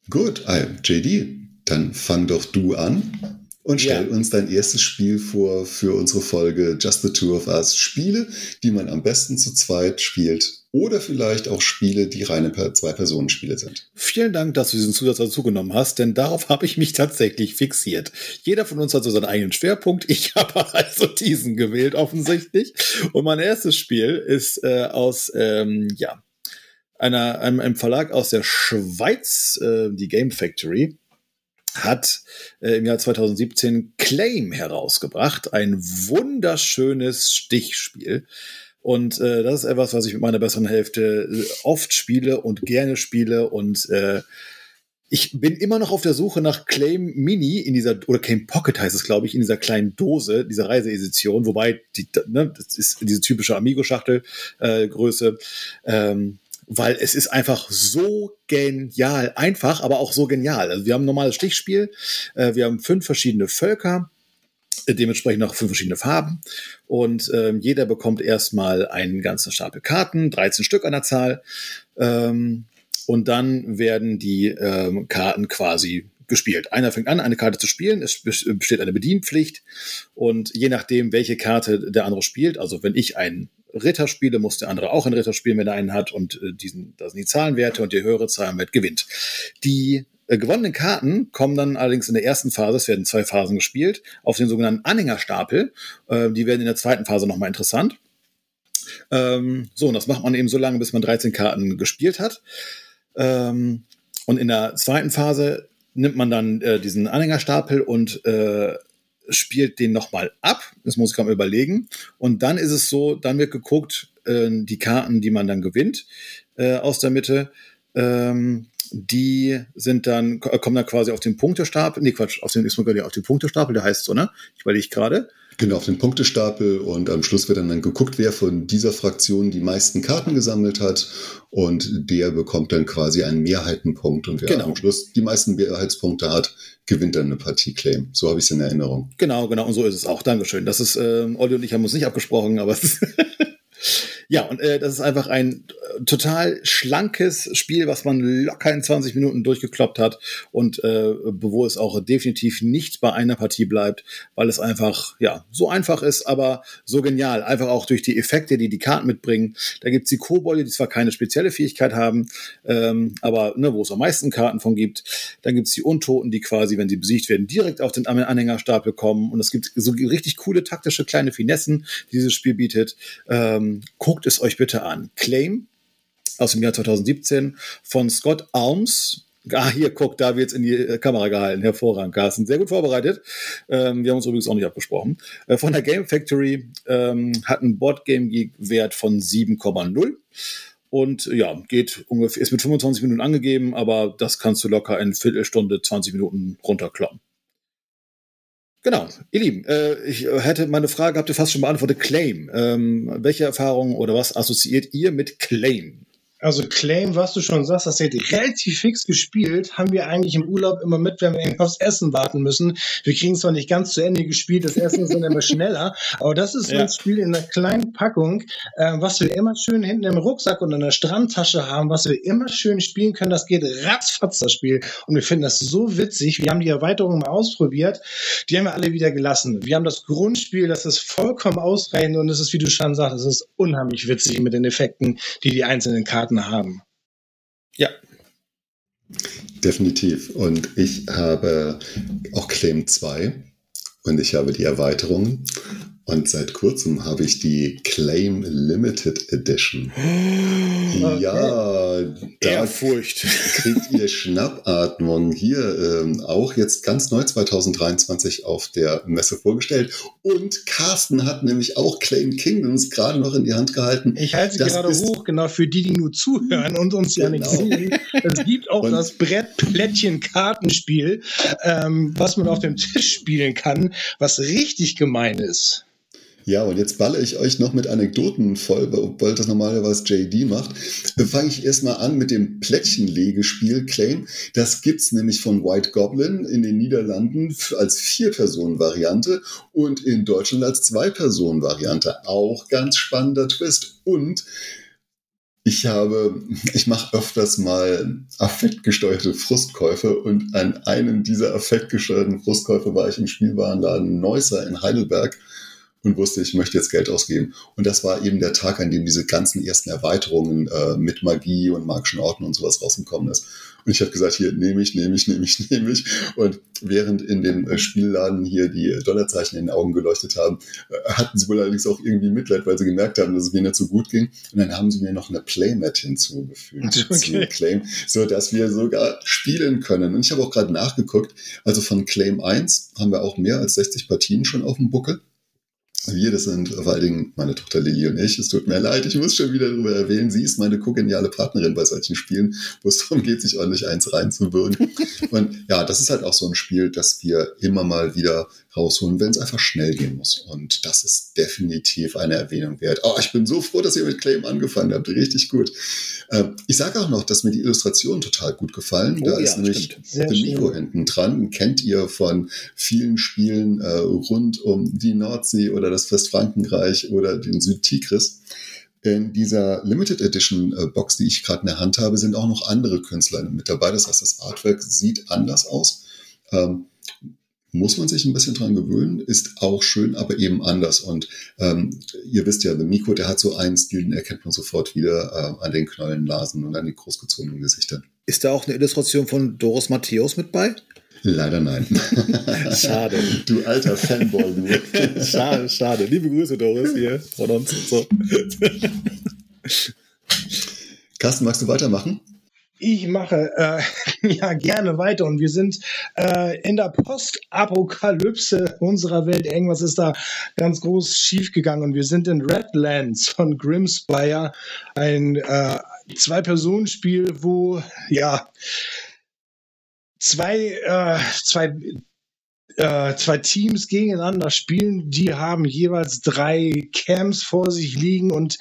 Gut, JD, dann fang doch du an und stell ja. uns dein erstes Spiel vor für unsere Folge Just the Two of Us. Spiele, die man am besten zu zweit spielt oder vielleicht auch Spiele, die reine Zwei-Personen-Spiele sind. Vielen Dank, dass du diesen Zusatz dazu genommen hast, denn darauf habe ich mich tatsächlich fixiert. Jeder von uns hat so seinen eigenen Schwerpunkt. Ich habe also diesen gewählt, offensichtlich. Und mein erstes Spiel ist äh, aus, ähm, ja, einer, einem, einem Verlag aus der Schweiz, äh, die Game Factory, hat äh, im Jahr 2017 Claim herausgebracht, ein wunderschönes Stichspiel. Und äh, das ist etwas, was ich mit meiner besseren Hälfte äh, oft spiele und gerne spiele. Und äh, ich bin immer noch auf der Suche nach Claim Mini in dieser, oder Claim Pocket heißt es, glaube ich, in dieser kleinen Dose, dieser Reiseedition, wobei die, ne, das ist diese typische Amigo-Schachtel-Größe, äh, ähm, weil es ist einfach so genial, einfach, aber auch so genial. Also wir haben ein normales Stichspiel, äh, wir haben fünf verschiedene Völker, äh, dementsprechend auch fünf verschiedene Farben. Und ähm, jeder bekommt erstmal einen ganzen Stapel Karten, 13 Stück an der Zahl. Ähm, und dann werden die ähm, Karten quasi gespielt. Einer fängt an, eine Karte zu spielen, es besteht eine Bedienpflicht und je nachdem, welche Karte der andere spielt, also wenn ich einen Ritter spiele, muss der andere auch einen Ritter spielen, wenn er einen hat und äh, diesen, das sind die Zahlenwerte und die höhere Zahlenwert gewinnt. Die äh, gewonnenen Karten kommen dann allerdings in der ersten Phase, es werden zwei Phasen gespielt, auf den sogenannten Anhängerstapel. Äh, die werden in der zweiten Phase nochmal interessant. Ähm, so, und das macht man eben so lange, bis man 13 Karten gespielt hat. Ähm, und in der zweiten Phase nimmt man dann äh, diesen Anhängerstapel und äh, spielt den nochmal ab. Das muss ich gerade überlegen. Und dann ist es so, dann wird geguckt, äh, die Karten, die man dann gewinnt äh, aus der Mitte, ähm, die sind dann, kommen dann quasi auf den Punktestapel. Nee, Quatsch, auf den, ist man auf den Punktestapel, der heißt so, ne? Ich überlege gerade. Genau, auf den Punktestapel und am Schluss wird dann, dann geguckt, wer von dieser Fraktion die meisten Karten gesammelt hat und der bekommt dann quasi einen Mehrheitenpunkt und wer genau. am Schluss die meisten Mehrheitspunkte hat, gewinnt dann eine Partie Claim. So habe ich es in Erinnerung. Genau, genau, und so ist es auch. Dankeschön. Das ist, ähm, Olli und ich haben uns nicht abgesprochen, aber es ist Ja, und äh, das ist einfach ein äh, total schlankes Spiel, was man locker in 20 Minuten durchgekloppt hat und äh, wo es auch definitiv nicht bei einer Partie bleibt, weil es einfach ja so einfach ist, aber so genial. Einfach auch durch die Effekte, die die Karten mitbringen. Da gibt's die Kobolde, die zwar keine spezielle Fähigkeit haben, ähm, aber ne, wo es am meisten Karten von gibt. Dann gibt's die Untoten, die quasi, wenn sie besiegt werden, direkt auf den Anhängerstapel kommen. Und es gibt so richtig coole taktische kleine Finessen, die dieses Spiel bietet. Ähm, guckt es euch bitte an. Claim aus dem Jahr 2017 von Scott Alms. Ah, hier, guck, da wird's in die äh, Kamera gehalten. Hervorragend, Carsten. Sehr gut vorbereitet. Ähm, wir haben uns übrigens auch nicht abgesprochen. Äh, von der Game Factory ähm, hat ein Boardgame Geek Wert von 7,0. Und ja, geht ungefähr, ist mit 25 Minuten angegeben, aber das kannst du locker in Viertelstunde, 20 Minuten runterkloppen. Genau, ihr Lieben, äh, ich hätte meine Frage, habt ihr fast schon beantwortet, Claim. Ähm, welche Erfahrungen oder was assoziiert ihr mit Claim? Also Claim, was du schon sagst, das hätte relativ fix gespielt, haben wir eigentlich im Urlaub immer mit, wenn wir aufs Essen warten müssen. Wir kriegen zwar nicht ganz zu Ende gespielt, das Essen ist dann immer schneller, aber das ist ja. ein Spiel in einer kleinen Packung, äh, was wir immer schön hinten im Rucksack und in der Strandtasche haben, was wir immer schön spielen können. Das geht ratzfatz, das Spiel. Und wir finden das so witzig. Wir haben die Erweiterung mal ausprobiert. Die haben wir alle wieder gelassen. Wir haben das Grundspiel, das ist vollkommen ausreichend und es ist, wie du schon sagst, es ist unheimlich witzig mit den Effekten, die die einzelnen Karten Karten haben. Ja. Definitiv. Und ich habe auch Claim 2 und ich habe die Erweiterungen. Und seit kurzem habe ich die Claim Limited Edition. Okay. Ja, da Ehrfurcht. kriegt ihr Schnappatmung hier ähm, auch jetzt ganz neu 2023 auf der Messe vorgestellt. Und Carsten hat nämlich auch Claim Kingdoms gerade noch in die Hand gehalten. Ich halte sie das gerade hoch, genau für die, die nur zuhören und uns ja nicht genau. sehen. Es gibt auch und das Brettplättchen-Kartenspiel, ähm, was man auf dem Tisch spielen kann, was richtig gemein ist. Ja, und jetzt balle ich euch noch mit Anekdoten voll, obwohl das normalerweise JD macht. Fange ich erstmal an mit dem Plättchenlegespiel Claim. Das gibt's nämlich von White Goblin in den Niederlanden als Vier-Personen-Variante und in Deutschland als Zwei-Personen-Variante. Auch ganz spannender Twist. Und ich habe, ich mache öfters mal affektgesteuerte Frustkäufe und an einem dieser affektgesteuerten Frustkäufe war ich im Spielwarenladen Neusser in Heidelberg und wusste, ich möchte jetzt Geld ausgeben. Und das war eben der Tag, an dem diese ganzen ersten Erweiterungen äh, mit Magie und magischen Orten und sowas rausgekommen ist. Und ich habe gesagt, hier nehme ich, nehme ich, nehme ich, nehme ich. Und während in dem äh, Spielladen hier die Dollarzeichen in den Augen geleuchtet haben, äh, hatten sie wohl allerdings auch irgendwie Mitleid, weil sie gemerkt haben, dass es mir nicht so gut ging. Und dann haben sie mir noch eine Playmat hinzugefügt, okay. Claim, so dass wir sogar spielen können. Und ich habe auch gerade nachgeguckt, also von Claim 1 haben wir auch mehr als 60 Partien schon auf dem Buckel. Wir, das sind vor allen Dingen meine Tochter Lilly und ich. Es tut mir leid, ich muss schon wieder darüber erwähnen. Sie ist meine kogeniale Partnerin bei solchen Spielen, wo es darum geht, sich ordentlich eins reinzuwürgen. und ja, das ist halt auch so ein Spiel, das wir immer mal wieder rausholen, wenn es einfach schnell gehen muss. Und das ist definitiv eine Erwähnung wert. Oh, ich bin so froh, dass ihr mit Claim angefangen habt. Richtig gut. Ähm, ich sage auch noch, dass mir die Illustrationen total gut gefallen. Oh, da ja, ist nämlich der Nico hinten dran. Kennt ihr von vielen Spielen äh, rund um die Nordsee oder das Westfrankenreich oder den Südtigris. In dieser Limited Edition äh, Box, die ich gerade in der Hand habe, sind auch noch andere Künstler mit dabei. Das heißt, das Artwork sieht anders aus. Ähm, muss man sich ein bisschen dran gewöhnen, ist auch schön, aber eben anders. Und ähm, ihr wisst ja, der Miko, der hat so einen Stil, den erkennt man sofort wieder äh, an den Knollenlasen und an den großgezogenen Gesichtern. Ist da auch eine Illustration von Doris Matthäus mit bei? Leider nein. schade. Du alter Fanboy, du. schade, schade. Liebe Grüße, Doris, hier von uns. So. Carsten, magst du weitermachen? Ich mache äh, ja gerne weiter und wir sind äh, in der Postapokalypse unserer Welt. Irgendwas ist da ganz groß schiefgegangen und wir sind in Redlands von Grimspire, ein äh, Zwei-Personen-Spiel, wo ja zwei, äh, zwei äh, zwei Teams gegeneinander spielen. Die haben jeweils drei Camps vor sich liegen und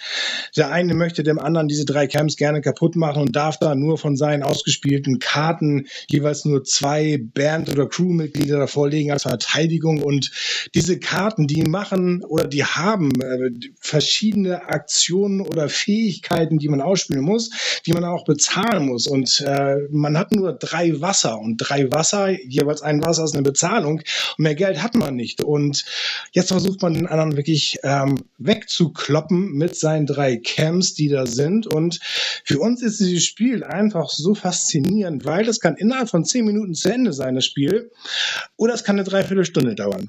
der eine möchte dem anderen diese drei Camps gerne kaputt machen und darf da nur von seinen ausgespielten Karten jeweils nur zwei Band- oder Crewmitglieder davor legen als Verteidigung. Und diese Karten, die machen oder die haben äh, verschiedene Aktionen oder Fähigkeiten, die man ausspielen muss, die man auch bezahlen muss. Und äh, man hat nur drei Wasser und drei Wasser, jeweils ein Wasser ist eine Bezahlung. Und mehr Geld hat man nicht. Und jetzt versucht man den anderen wirklich ähm, wegzukloppen mit seinen drei Camps, die da sind. Und für uns ist dieses Spiel einfach so faszinierend, weil es kann innerhalb von zehn Minuten zu Ende sein, das Spiel. Oder es kann eine Dreiviertelstunde dauern.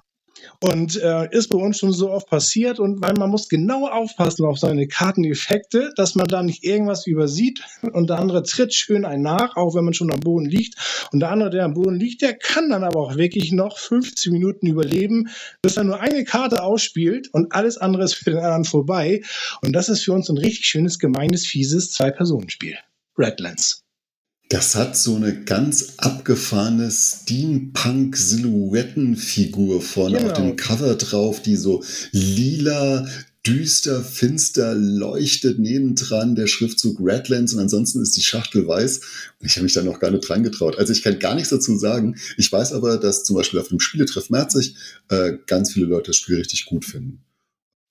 Und äh, ist bei uns schon so oft passiert und weil man muss genau aufpassen auf seine Karteneffekte, dass man da nicht irgendwas übersieht und der andere tritt schön ein nach, auch wenn man schon am Boden liegt. Und der andere, der am Boden liegt, der kann dann aber auch wirklich noch 15 Minuten überleben, bis er nur eine Karte ausspielt und alles andere ist für den anderen vorbei. Und das ist für uns ein richtig schönes, gemeines, fieses Zwei-Personen-Spiel. Redlands. Das hat so eine ganz abgefahrene Steampunk-Silhouettenfigur vorne genau. auf dem Cover drauf, die so lila, düster, finster leuchtet nebendran der Schriftzug Redlands und ansonsten ist die Schachtel weiß. Und ich habe mich da noch gar nicht dran getraut. Also ich kann gar nichts dazu sagen. Ich weiß aber, dass zum Beispiel auf dem Spieletreff Merzig äh, ganz viele Leute das Spiel richtig gut finden.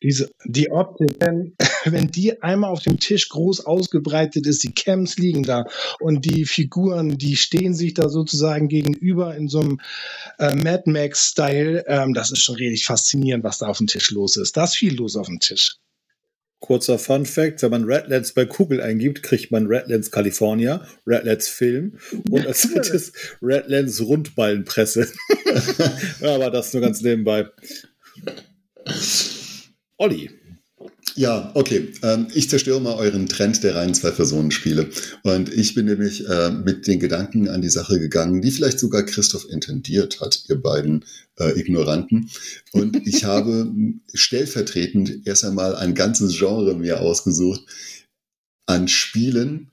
Diese, die Optik, wenn, wenn die einmal auf dem Tisch groß ausgebreitet ist, die Camps liegen da und die Figuren, die stehen sich da sozusagen gegenüber in so einem äh, Mad Max-Style, ähm, das ist schon richtig faszinierend, was da auf dem Tisch los ist. Da ist viel los auf dem Tisch. Kurzer Fun Fact: Wenn man Redlands bei Google eingibt, kriegt man Redlands California, Redlands Film und als drittes Redlands Rundballenpresse. Aber das nur ganz nebenbei. Olli. Ja, okay. Ähm, ich zerstöre mal euren Trend der reinen Zwei-Personen-Spiele. Und ich bin nämlich äh, mit den Gedanken an die Sache gegangen, die vielleicht sogar Christoph intendiert hat, ihr beiden äh, Ignoranten. Und ich habe stellvertretend erst einmal ein ganzes Genre mir ausgesucht an Spielen,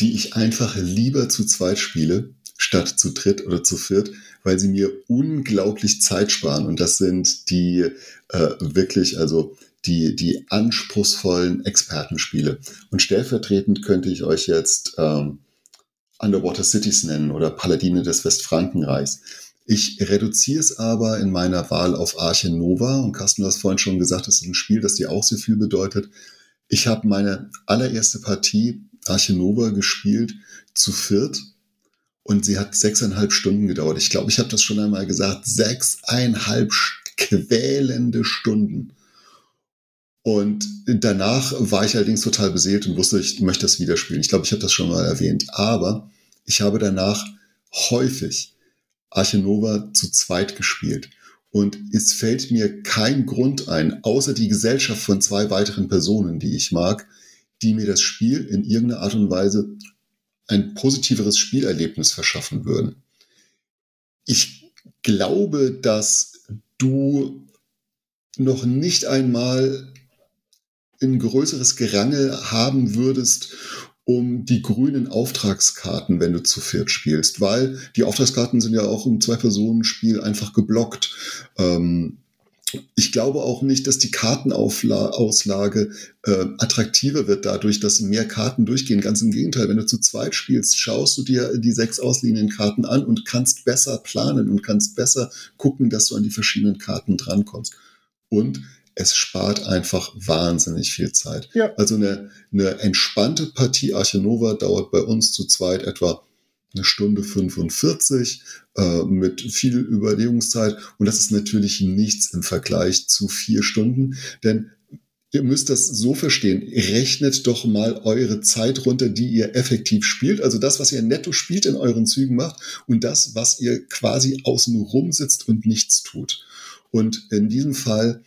die ich einfach lieber zu zweit spiele, statt zu dritt oder zu viert, weil sie mir unglaublich Zeit sparen. Und das sind die äh, wirklich, also die, die anspruchsvollen Expertenspiele. Und stellvertretend könnte ich euch jetzt ähm, Underwater Cities nennen oder Paladine des Westfrankenreichs. Ich reduziere es aber in meiner Wahl auf Arche Nova. Und Carsten, du hast vorhin schon gesagt, das ist ein Spiel, das dir auch sehr viel bedeutet. Ich habe meine allererste Partie Arche Nova gespielt zu viert und sie hat sechseinhalb Stunden gedauert. Ich glaube, ich habe das schon einmal gesagt. Sechseinhalb quälende Stunden. Und danach war ich allerdings total beseelt und wusste, ich möchte das wieder spielen. Ich glaube, ich habe das schon mal erwähnt. Aber ich habe danach häufig Arche Nova zu zweit gespielt. Und es fällt mir kein Grund ein, außer die Gesellschaft von zwei weiteren Personen, die ich mag, die mir das Spiel in irgendeiner Art und Weise ein positiveres Spielerlebnis verschaffen würden. Ich glaube, dass du noch nicht einmal ein größeres Gerangel haben würdest um die grünen Auftragskarten, wenn du zu viert spielst, weil die Auftragskarten sind ja auch im Zwei-Personen-Spiel einfach geblockt. Ähm, ich glaube auch nicht, dass die Kartenauslage äh, attraktiver wird dadurch, dass mehr Karten durchgehen. Ganz im Gegenteil, wenn du zu zweit spielst, schaust du dir die sechs ausliegenden Karten an und kannst besser planen und kannst besser gucken, dass du an die verschiedenen Karten drankommst. Und es spart einfach wahnsinnig viel Zeit. Ja. Also eine, eine entspannte Partie Archinova dauert bei uns zu zweit etwa eine Stunde 45 äh, mit viel Überlegungszeit. Und das ist natürlich nichts im Vergleich zu vier Stunden, denn ihr müsst das so verstehen. Rechnet doch mal eure Zeit runter, die ihr effektiv spielt. Also das, was ihr netto spielt in euren Zügen macht und das, was ihr quasi außen rum sitzt und nichts tut. Und in diesem Fall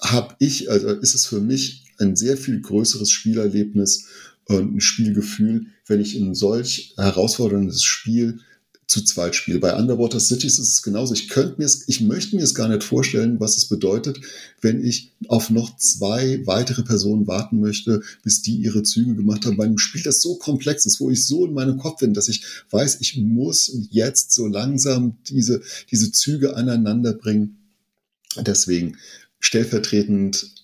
habe ich, also ist es für mich ein sehr viel größeres Spielerlebnis und ein Spielgefühl, wenn ich ein solch herausforderndes Spiel zu zweit spiele. Bei Underwater Cities ist es genauso. Ich könnte mir es, ich möchte mir es gar nicht vorstellen, was es bedeutet, wenn ich auf noch zwei weitere Personen warten möchte, bis die ihre Züge gemacht haben. Bei einem Spiel, das so komplex ist, wo ich so in meinem Kopf bin, dass ich weiß, ich muss jetzt so langsam diese, diese Züge aneinander bringen. Deswegen stellvertretend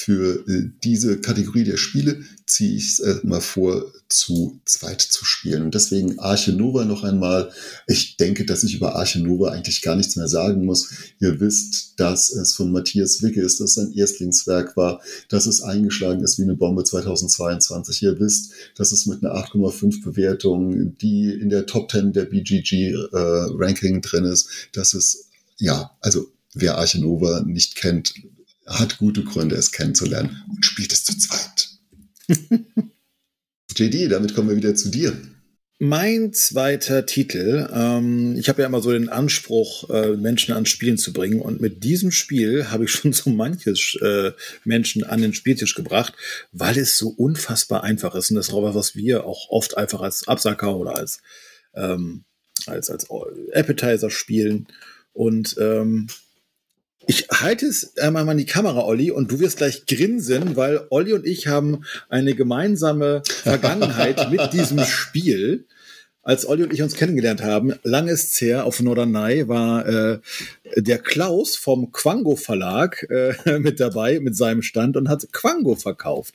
für äh, diese Kategorie der Spiele ziehe ich es äh, mal vor, zu zweit zu spielen. Und deswegen Arche Nova noch einmal. Ich denke, dass ich über Arche Nova eigentlich gar nichts mehr sagen muss. Ihr wisst, dass es von Matthias Wicke ist, dass es ein Erstlingswerk war, dass es eingeschlagen ist wie eine Bombe 2022. Ihr wisst, dass es mit einer 8,5 Bewertung, die in der Top 10 der BGG äh, Ranking drin ist, dass es, ja, also wer Arche Nova nicht kennt, hat gute Gründe, es kennenzulernen und spielt es zu zweit. JD, damit kommen wir wieder zu dir. Mein zweiter Titel, ähm, ich habe ja immer so den Anspruch, äh, Menschen an Spielen zu bringen. Und mit diesem Spiel habe ich schon so manches äh, Menschen an den Spieltisch gebracht, weil es so unfassbar einfach ist. Und das ist auch was, was wir auch oft einfach als Absacker oder als, ähm, als, als Appetizer spielen. Und ähm, ich halte es einmal mal in die Kamera, Olli, und du wirst gleich grinsen, weil Olli und ich haben eine gemeinsame Vergangenheit mit diesem Spiel. Als Olli und ich uns kennengelernt haben, lang ist's her, auf Norderney war äh, der Klaus vom Quango Verlag äh, mit dabei, mit seinem Stand und hat Quango verkauft.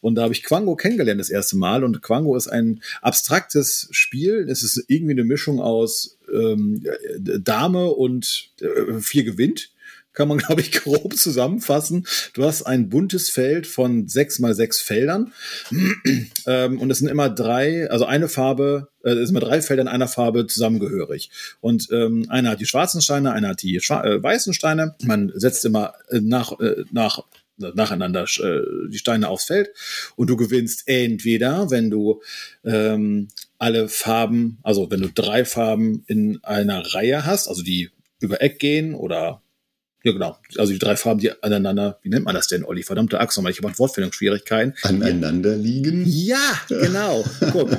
Und da habe ich Quango kennengelernt das erste Mal. Und Quango ist ein abstraktes Spiel. Es ist irgendwie eine Mischung aus ähm, Dame und äh, vier gewinnt kann man, glaube ich, grob zusammenfassen. Du hast ein buntes Feld von sechs mal sechs Feldern. ähm, und es sind immer drei, also eine Farbe, äh, es sind immer drei Felder in einer Farbe zusammengehörig. Und ähm, einer hat die schwarzen Steine, einer hat die äh, weißen Steine. Man setzt immer äh, nach, nach nacheinander die Steine aufs Feld und du gewinnst entweder, wenn du ähm, alle Farben, also wenn du drei Farben in einer Reihe hast, also die über Eck gehen oder ja, genau. Also die drei Farben, die aneinander, wie nennt man das denn, Olli? Verdammte Axt nochmal, ich habe Wortfindungsschwierigkeiten. Aneinander liegen? Ja, genau. Guck,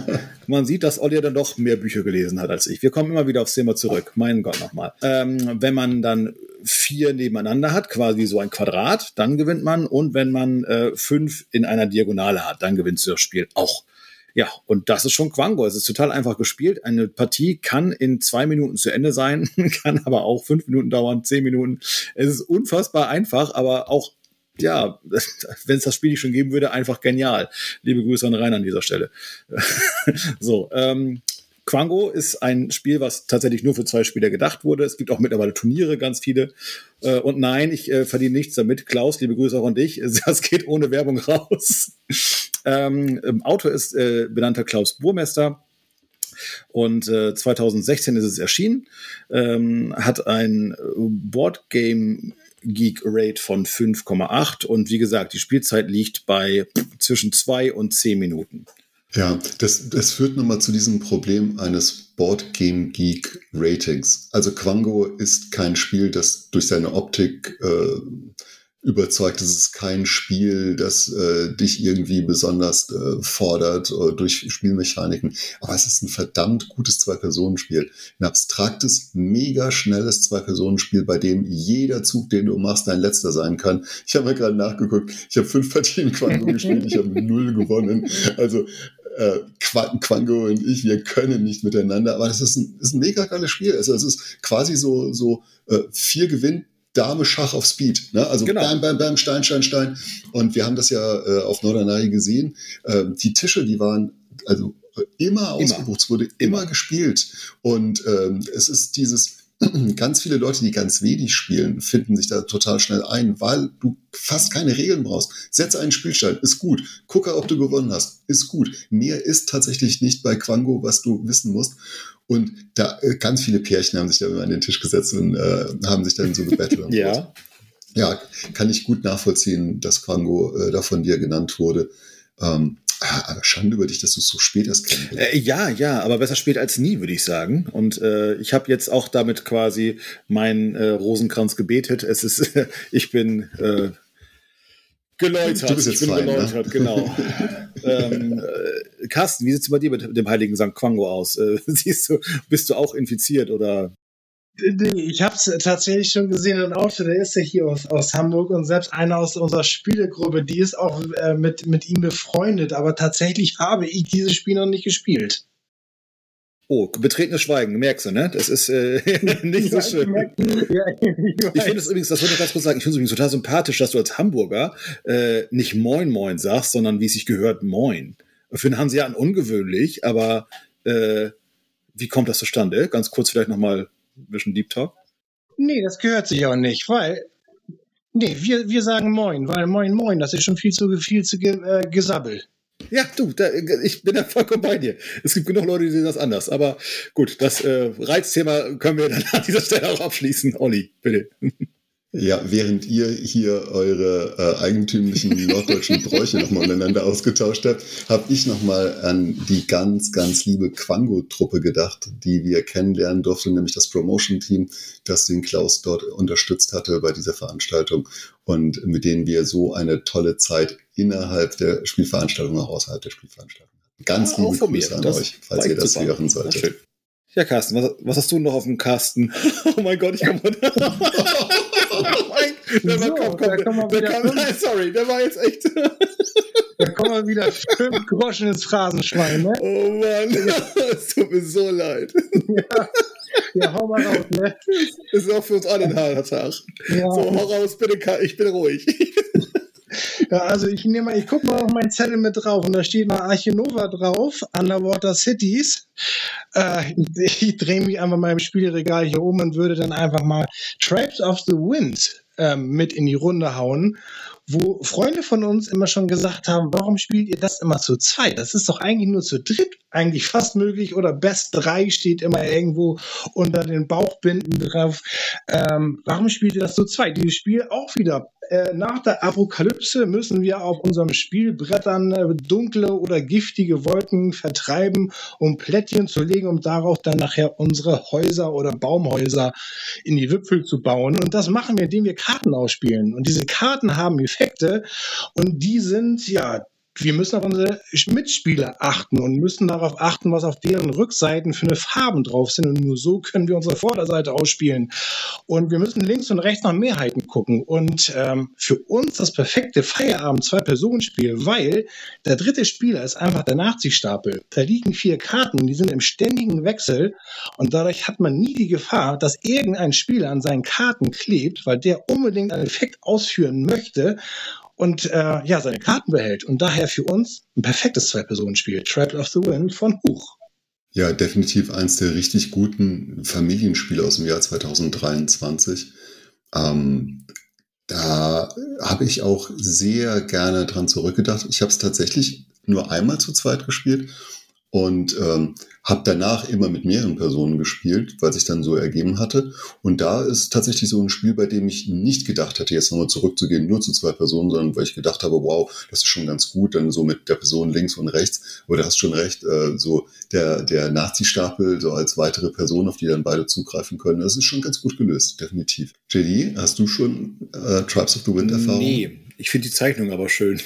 man sieht, dass Olli dann doch mehr Bücher gelesen hat als ich. Wir kommen immer wieder aufs Thema zurück. Mein Gott nochmal. Ähm, wenn man dann vier nebeneinander hat, quasi so ein Quadrat, dann gewinnt man. Und wenn man äh, fünf in einer Diagonale hat, dann gewinnst du das Spiel auch. Ja, und das ist schon Quango. Es ist total einfach gespielt. Eine Partie kann in zwei Minuten zu Ende sein, kann aber auch fünf Minuten dauern, zehn Minuten. Es ist unfassbar einfach, aber auch ja, wenn es das Spiel nicht schon geben würde, einfach genial. Liebe Grüße an Rainer an dieser Stelle. so, ähm, Quango ist ein Spiel, was tatsächlich nur für zwei Spieler gedacht wurde. Es gibt auch mittlerweile Turniere, ganz viele. Äh, und nein, ich äh, verdiene nichts damit. Klaus, liebe Grüße auch an dich. Das geht ohne Werbung raus. Ähm, Autor ist äh, benannter Klaus Burmester. Und äh, 2016 ist es erschienen, ähm, hat ein Boardgame Geek Rate von 5,8 und wie gesagt, die Spielzeit liegt bei zwischen zwei und zehn Minuten. Ja, das, das führt nochmal zu diesem Problem eines Board Game Geek Ratings. Also Quango ist kein Spiel, das durch seine Optik äh, überzeugt. Es ist kein Spiel, das äh, dich irgendwie besonders äh, fordert äh, durch Spielmechaniken. Aber es ist ein verdammt gutes Zwei-Personen-Spiel. Ein abstraktes, mega schnelles Zwei-Personen-Spiel, bei dem jeder Zug, den du machst, dein letzter sein kann. Ich habe mir gerade nachgeguckt. Ich habe fünf Partien Quango gespielt. Ich habe null gewonnen. Also äh, Quango und ich, wir können nicht miteinander. Aber es ist ein, ist ein mega geiles Spiel. Also es ist quasi so, so äh, vier gewinnt Dame Schach auf Speed. Ne? Also genau. bam, bam, bam, Stein, Stein, Stein. Und wir haben das ja äh, auf Norderney gesehen. Äh, die Tische, die waren also äh, immer ausgebucht, es wurde immer, immer gespielt. Und ähm, es ist dieses ganz viele Leute, die ganz wenig spielen, finden sich da total schnell ein, weil du fast keine Regeln brauchst. Setze einen Spielstein, ist gut. Gucke, ob du gewonnen hast, ist gut. Mehr ist tatsächlich nicht bei Quango, was du wissen musst. Und da äh, ganz viele Pärchen haben sich da immer an den Tisch gesetzt und äh, haben sich dann so gebettelt. ja. Ja, kann ich gut nachvollziehen, dass Quango äh, da von dir genannt wurde. Ähm, aber Schande über dich, dass du es so spät erst kennengelernt äh, Ja, ja, aber besser spät als nie, würde ich sagen. Und äh, ich habe jetzt auch damit quasi meinen äh, Rosenkranz gebetet. Es ist, ich bin äh, geläutert. Du bist jetzt ich bin fein, ne? geläutert, ne? genau. ähm, äh, Carsten, wie sieht es bei dir mit dem heiligen St. Quango aus? Äh, siehst du, bist du auch infiziert oder? Ich habe es tatsächlich schon gesehen, ein Auto, der ist ja hier aus, aus Hamburg und selbst einer aus unserer Spielegruppe, die ist auch äh, mit, mit ihm befreundet, aber tatsächlich habe ich dieses Spiel noch nicht gespielt. Oh, betretenes Schweigen, merkst du, ne? Das ist äh, nicht so schön. Ich, finde es übrigens, das wollte ich ganz kurz sagen, ich finde es übrigens total sympathisch, dass du als Hamburger äh, nicht Moin Moin sagst, sondern wie es sich gehört, Moin. Für einen Hanseaten ungewöhnlich, aber äh, wie kommt das zustande? Ganz kurz vielleicht nochmal ein bisschen Deep Talk. Nee, das gehört sich auch nicht, weil Nee, wir, wir sagen Moin, weil Moin Moin, das ist schon viel zu viel zu äh, gesabbel. Ja, du, da, ich bin da vollkommen bei dir. Es gibt genug Leute, die sehen das anders. Aber gut, das äh, Reizthema können wir dann an dieser Stelle auch abschließen. Olli, bitte. Ja, während ihr hier eure äh, eigentümlichen norddeutschen Bräuche nochmal untereinander ausgetauscht habt, habe ich nochmal an die ganz, ganz liebe Quango-Truppe gedacht, die wir kennenlernen durften, nämlich das Promotion-Team, das den Klaus dort unterstützt hatte bei dieser Veranstaltung und mit denen wir so eine tolle Zeit innerhalb der Spielveranstaltung, auch außerhalb der Spielveranstaltung hatten. Ganz ja, liebe Grüße an das euch, falls ihr das super. hören solltet. Ja, Carsten, was, was, hast du noch auf dem Kasten? Oh mein Gott, ich komme der war, komm, komm, der, der kam, nein, sorry, der war jetzt echt. da kommen wir wieder fünf Groschen ins Phrasenschwein, ne? Oh Mann, es tut mir so leid. Ja. Ja, hau mal raus, ne? Das ist auch für uns alle ein harter Tag. Ja. So, hau raus, bitte, ich bin ruhig. Ja, also ich nehme ich gucke mal auf meinen Zettel mit drauf und da steht mal Archinova drauf, Underwater Cities. Äh, ich, ich drehe mich einfach mal im Spielregal hier um und würde dann einfach mal Tribes of the Wind ähm, mit in die Runde hauen wo Freunde von uns immer schon gesagt haben, warum spielt ihr das immer zu zweit? Das ist doch eigentlich nur zu dritt eigentlich fast möglich oder Best 3 steht immer irgendwo unter den Bauchbinden drauf. Ähm, warum spielt ihr das zu zweit? Dieses Spiel auch wieder äh, nach der Apokalypse müssen wir auf unserem Spielbrettern äh, dunkle oder giftige Wolken vertreiben, um Plättchen zu legen, um darauf dann nachher unsere Häuser oder Baumhäuser in die Wipfel zu bauen. Und das machen wir, indem wir Karten ausspielen. Und diese Karten haben Effekte und die sind ja wir müssen auf unsere Mitspieler achten und müssen darauf achten, was auf deren Rückseiten für eine Farben drauf sind. Und nur so können wir unsere Vorderseite ausspielen. Und wir müssen links und rechts nach Mehrheiten gucken. Und ähm, für uns das perfekte Feierabend-Zwei-Personen-Spiel, weil der dritte Spieler ist einfach der Nachziehstapel. Da liegen vier Karten, die sind im ständigen Wechsel. Und dadurch hat man nie die Gefahr, dass irgendein Spieler an seinen Karten klebt, weil der unbedingt einen Effekt ausführen möchte und äh, ja, seine Karten behält. Und daher für uns ein perfektes Zwei-Personen-Spiel. Trap of the Wind von Huch. Ja, definitiv eins der richtig guten Familienspiele aus dem Jahr 2023. Ähm, da habe ich auch sehr gerne dran zurückgedacht. Ich habe es tatsächlich nur einmal zu zweit gespielt und ähm, habe danach immer mit mehreren Personen gespielt, weil sich dann so ergeben hatte. Und da ist tatsächlich so ein Spiel, bei dem ich nicht gedacht hatte, jetzt nochmal zurückzugehen, nur zu zwei Personen, sondern weil ich gedacht habe, wow, das ist schon ganz gut, dann so mit der Person links und rechts. Aber du hast schon recht, äh, so der, der Nazi-Stapel so als weitere Person, auf die dann beide zugreifen können, das ist schon ganz gut gelöst, definitiv. JD, hast du schon äh, Tribes of the Wind Erfahrung? Nee, ich finde die Zeichnung aber schön.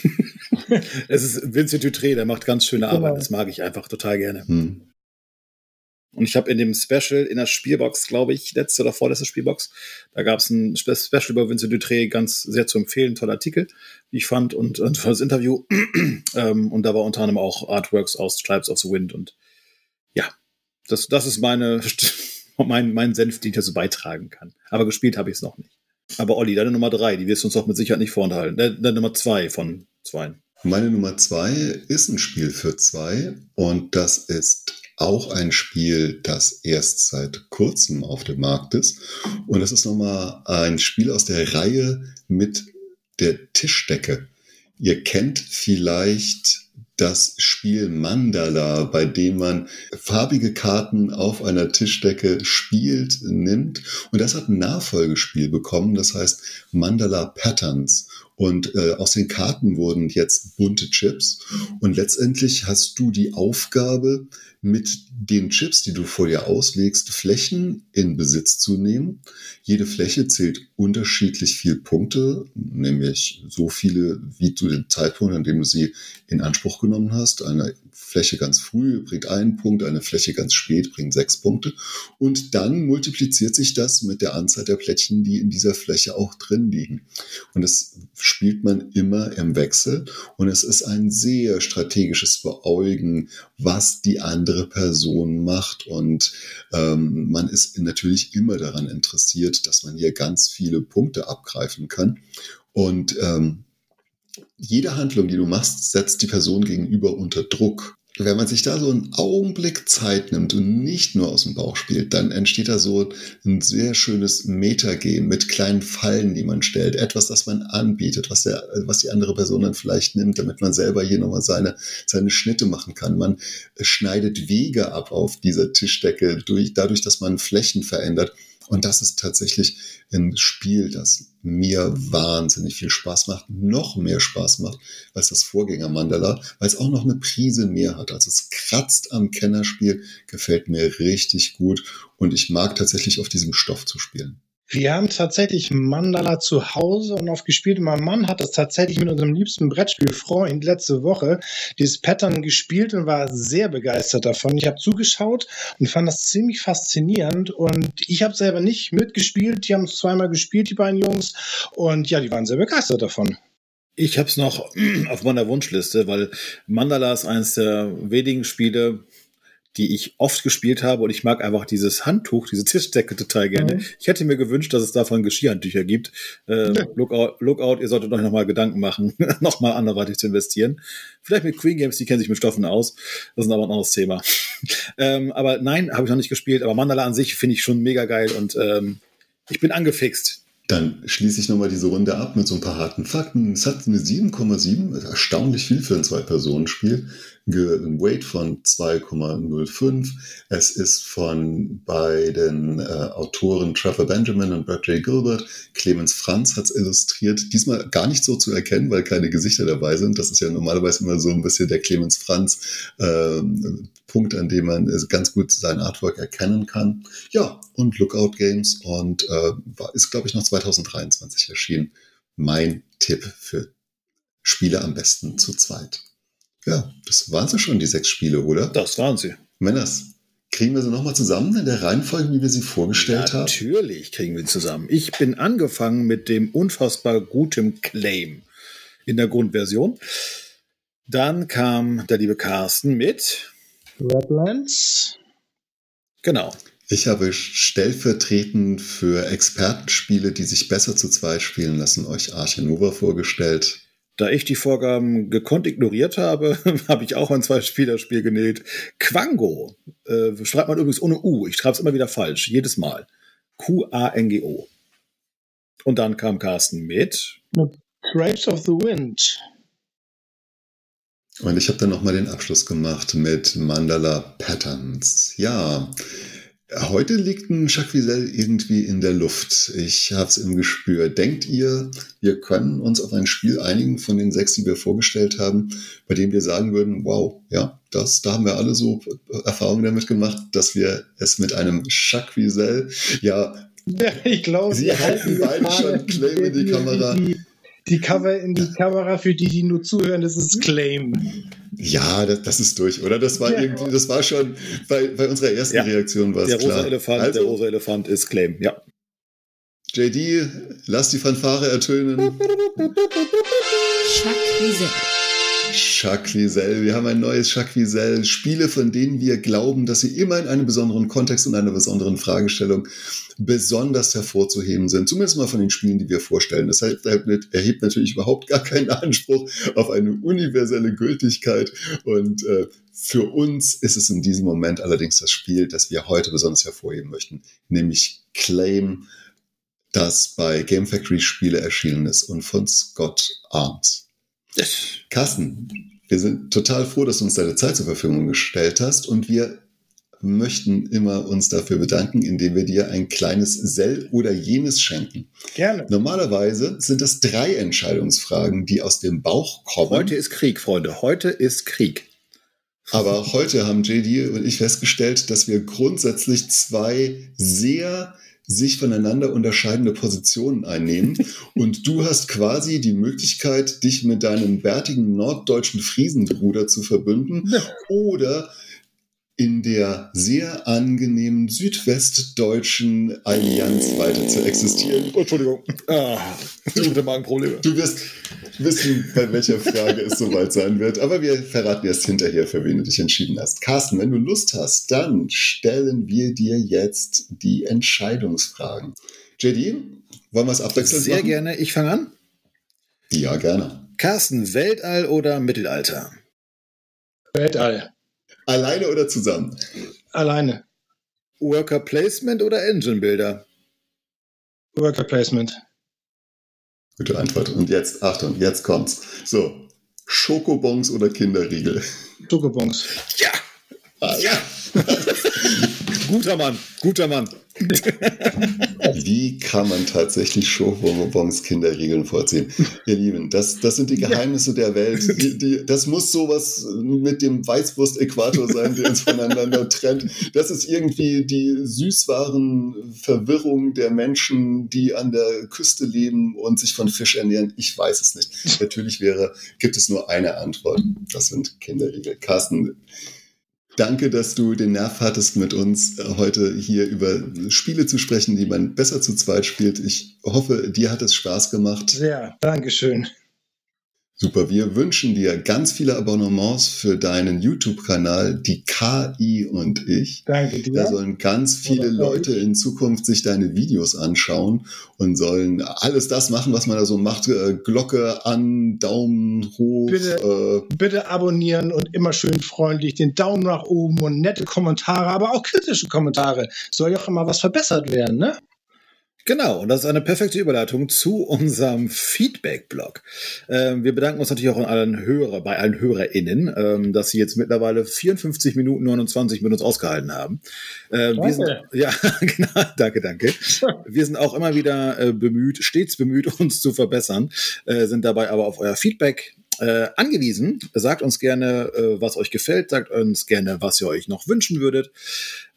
es ist Vincent Dutré, der macht ganz schöne Arbeit. Genau. Das mag ich einfach total gerne. Hm. Und ich habe in dem Special, in der Spielbox, glaube ich, letzte oder vorletzte Spielbox, da gab es ein Special über Vincent Dutré, ganz sehr zu empfehlen, toller Artikel, wie ich fand, und ein tolles Interview. ähm, und da war unter anderem auch Artworks aus Tribes of the Wind. Und ja, das, das ist meine, mein, mein Senf, den ich dazu beitragen kann. Aber gespielt habe ich es noch nicht. Aber Olli, deine Nummer drei, die wirst du uns doch mit Sicherheit nicht vorenthalten. Deine Nummer zwei von zwei. Meine Nummer zwei ist ein Spiel für zwei und das ist auch ein Spiel, das erst seit kurzem auf dem Markt ist. Und das ist nochmal ein Spiel aus der Reihe mit der Tischdecke. Ihr kennt vielleicht das Spiel Mandala, bei dem man farbige Karten auf einer Tischdecke spielt, nimmt. Und das hat ein Nachfolgespiel bekommen, das heißt Mandala Patterns. Und äh, aus den Karten wurden jetzt bunte Chips. Und letztendlich hast du die Aufgabe, mit den Chips, die du vor dir auslegst, Flächen in Besitz zu nehmen. Jede Fläche zählt unterschiedlich viel Punkte, nämlich so viele wie zu dem Zeitpunkt, an dem du sie in Anspruch genommen hast. Eine Fläche ganz früh bringt einen Punkt, eine Fläche ganz spät bringt sechs Punkte. Und dann multipliziert sich das mit der Anzahl der Plättchen, die in dieser Fläche auch drin liegen. Und das spielt man immer im Wechsel. Und es ist ein sehr strategisches Beäugen, was die andere Person macht. Und ähm, man ist natürlich immer daran interessiert, dass man hier ganz viele Punkte abgreifen kann. Und ähm, jede Handlung, die du machst, setzt die Person gegenüber unter Druck wenn man sich da so einen Augenblick Zeit nimmt und nicht nur aus dem Bauch spielt, dann entsteht da so ein sehr schönes Metagame mit kleinen Fallen, die man stellt. Etwas, das man anbietet, was, der, was die andere Person dann vielleicht nimmt, damit man selber hier nochmal seine, seine Schnitte machen kann. Man schneidet Wege ab auf dieser Tischdecke durch, dadurch, dass man Flächen verändert. Und das ist tatsächlich ein Spiel, das mir wahnsinnig viel Spaß macht, noch mehr Spaß macht als das Vorgänger Mandala, weil es auch noch eine Prise mehr hat. Also es kratzt am Kennerspiel, gefällt mir richtig gut und ich mag tatsächlich auf diesem Stoff zu spielen. Wir haben tatsächlich Mandala zu Hause und oft gespielt. Mein Mann hat das tatsächlich mit unserem liebsten Brettspielfreund letzte Woche dieses Pattern gespielt und war sehr begeistert davon. Ich habe zugeschaut und fand das ziemlich faszinierend und ich habe selber nicht mitgespielt. Die haben es zweimal gespielt, die beiden Jungs und ja, die waren sehr begeistert davon. Ich habe es noch auf meiner Wunschliste, weil Mandala ist eines der wenigen Spiele, die ich oft gespielt habe und ich mag einfach dieses Handtuch, diese Tischdecke total gerne. Mhm. Ich hätte mir gewünscht, dass es davon Geschirrhandtücher gibt. Äh, ja. Lookout, Lookout, ihr solltet euch nochmal Gedanken machen, nochmal anderweitig zu investieren. Vielleicht mit Queen Games, die kennen sich mit Stoffen aus. Das ist aber ein anderes Thema. ähm, aber nein, habe ich noch nicht gespielt. Aber Mandala an sich finde ich schon mega geil und ähm, ich bin angefixt. Dann schließe ich nochmal diese Runde ab mit so ein paar harten Fakten. Es hat eine 7,7, erstaunlich viel für ein Zwei-Personen-Spiel Weight von 2,05. Es ist von beiden äh, Autoren Trevor Benjamin und Brad J. Gilbert. Clemens Franz hat es illustriert. Diesmal gar nicht so zu erkennen, weil keine Gesichter dabei sind. Das ist ja normalerweise immer so ein bisschen der Clemens Franz äh, Punkt, an dem man ganz gut sein Artwork erkennen kann. Ja, und Lookout Games und äh, ist, glaube ich, noch 2023 erschienen. Mein Tipp für Spiele am besten zu zweit. Ja, das waren sie schon, die sechs Spiele, oder? Das waren sie. Männers, kriegen wir sie nochmal zusammen in der Reihenfolge, wie wir sie vorgestellt haben? Natürlich kriegen wir sie zusammen. Ich bin angefangen mit dem unfassbar guten Claim in der Grundversion. Dann kam der liebe Carsten mit Redlands. Genau. Ich habe stellvertretend für Expertenspiele, die sich besser zu zweit spielen lassen, euch Arche Nova vorgestellt. Da ich die Vorgaben gekonnt ignoriert habe, habe ich auch ein Zwei-Spieler-Spiel genäht. Quango. Äh, schreibt man übrigens ohne U. Ich schreibe es immer wieder falsch. Jedes Mal. Q-A-N-G-O. Und dann kam Carsten mit. Grapes of the Wind. Und ich habe dann nochmal den Abschluss gemacht mit Mandala Patterns. Ja, heute liegt ein Jacques Wiesel irgendwie in der Luft. Ich habe es im Gespür. Denkt ihr, wir können uns auf ein Spiel einigen von den sechs, die wir vorgestellt haben, bei dem wir sagen würden, wow, ja, das, da haben wir alle so Erfahrungen damit gemacht, dass wir es mit einem Jacques Wiesel, ja, ja ich glaube, Sie halten beide schon Claim in die Kamera. Die, die Cover in die Kamera, für die, die nur zuhören, das ist Claim. Ja, das, das ist durch, oder? Das war ja. irgendwie, das war schon bei, bei unserer ersten ja. Reaktion war es klar. Rosa Elefant, also, der rosa Elefant ist Claim, ja. JD, lass die Fanfare ertönen. Chuck Wiesel. Jacques. Wir haben ein neues Jacques. Spiele, von denen wir glauben, dass sie immer in einem besonderen Kontext und einer besonderen Fragestellung besonders hervorzuheben sind. Zumindest mal von den Spielen, die wir vorstellen. Das erhebt natürlich überhaupt gar keinen Anspruch auf eine universelle Gültigkeit. Und äh, für uns ist es in diesem Moment allerdings das Spiel, das wir heute besonders hervorheben möchten, nämlich Claim, das bei Game Factory Spiele erschienen ist und von Scott Arms. Carsten, wir sind total froh, dass du uns deine Zeit zur Verfügung gestellt hast und wir möchten immer uns dafür bedanken, indem wir dir ein kleines Sell oder jenes schenken. Gerne. Normalerweise sind das drei Entscheidungsfragen, die aus dem Bauch kommen. Heute ist Krieg, Freunde. Heute ist Krieg. Aber heute haben JD und ich festgestellt, dass wir grundsätzlich zwei sehr sich voneinander unterscheidende Positionen einnehmen. Und du hast quasi die Möglichkeit, dich mit deinem bärtigen norddeutschen Friesenbruder zu verbünden oder in der sehr angenehmen südwestdeutschen Allianz weiter zu existieren. Oh, Entschuldigung. Ah, du, Magenprobleme. Du wirst wissen, bei welcher Frage es soweit sein wird. Aber wir verraten erst hinterher, für wen du dich entschieden hast. Carsten, wenn du Lust hast, dann stellen wir dir jetzt die Entscheidungsfragen. JD, wollen wir es abwechselnd Sehr machen? Sehr gerne. Ich fange an. Ja, gerne. Carsten, Weltall oder Mittelalter? Weltall. Alleine oder zusammen? Alleine. Worker Placement oder Engine Builder? Worker Placement. Gute Antwort. Und jetzt, Achtung, jetzt kommt's. So, Schokobons oder Kinderriegel? Schokobons. Ja! Ah, ja! guter Mann, guter Mann. Wie kann man tatsächlich Schokobons Kinderregeln vorziehen? Ihr Lieben, das, das sind die Geheimnisse der Welt. Die, die, das muss sowas mit dem Weißwurst-Äquator sein, der uns voneinander trennt. Das ist irgendwie die süßwaren Verwirrung der Menschen, die an der Küste leben und sich von Fisch ernähren. Ich weiß es nicht. Natürlich wäre, gibt es nur eine Antwort. Das sind Kinderregeln. Carsten, Danke, dass du den Nerv hattest, mit uns äh, heute hier über Spiele zu sprechen, die man besser zu zweit spielt. Ich hoffe, dir hat es Spaß gemacht. Ja, Dankeschön. Super, wir wünschen dir ganz viele Abonnements für deinen YouTube-Kanal, die KI und ich. Danke dir. Da sollen ganz viele Leute in Zukunft sich deine Videos anschauen und sollen alles das machen, was man da so macht. Äh, Glocke an, Daumen hoch. Bitte, äh, bitte abonnieren und immer schön freundlich den Daumen nach oben und nette Kommentare, aber auch kritische Kommentare. Soll ja auch immer was verbessert werden, ne? Genau, und das ist eine perfekte Überleitung zu unserem Feedback-Blog. Ähm, wir bedanken uns natürlich auch an allen Hörer, bei allen HörerInnen, ähm, dass sie jetzt mittlerweile 54 Minuten 29 mit uns ausgehalten haben. Äh, wir sind, ja, genau, danke, danke. Wir sind auch immer wieder äh, bemüht, stets bemüht, uns zu verbessern, äh, sind dabei aber auf euer Feedback äh, angewiesen. Sagt uns gerne, äh, was euch gefällt, sagt uns gerne, was ihr euch noch wünschen würdet.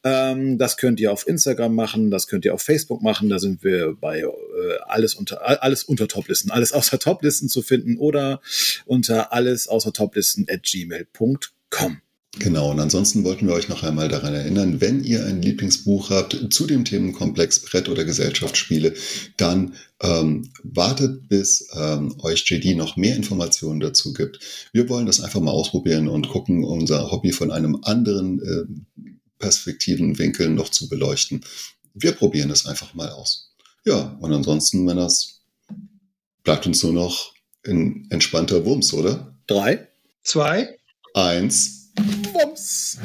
Ähm, das könnt ihr auf Instagram machen, das könnt ihr auf Facebook machen. Da sind wir bei äh, alles unter alles unter Toplisten, alles außer Toplisten zu finden oder unter alles außer Toplisten at gmail.com. Genau, und ansonsten wollten wir euch noch einmal daran erinnern, wenn ihr ein Lieblingsbuch habt zu dem Themenkomplex Brett- oder Gesellschaftsspiele, dann ähm, wartet, bis ähm, euch JD noch mehr Informationen dazu gibt. Wir wollen das einfach mal ausprobieren und gucken, unser Hobby von einem anderen äh, Perspektivenwinkeln noch zu beleuchten. Wir probieren es einfach mal aus. Ja, und ansonsten, wenn das bleibt uns nur noch in entspannter Wumms, oder? Drei, zwei, eins. Vamos!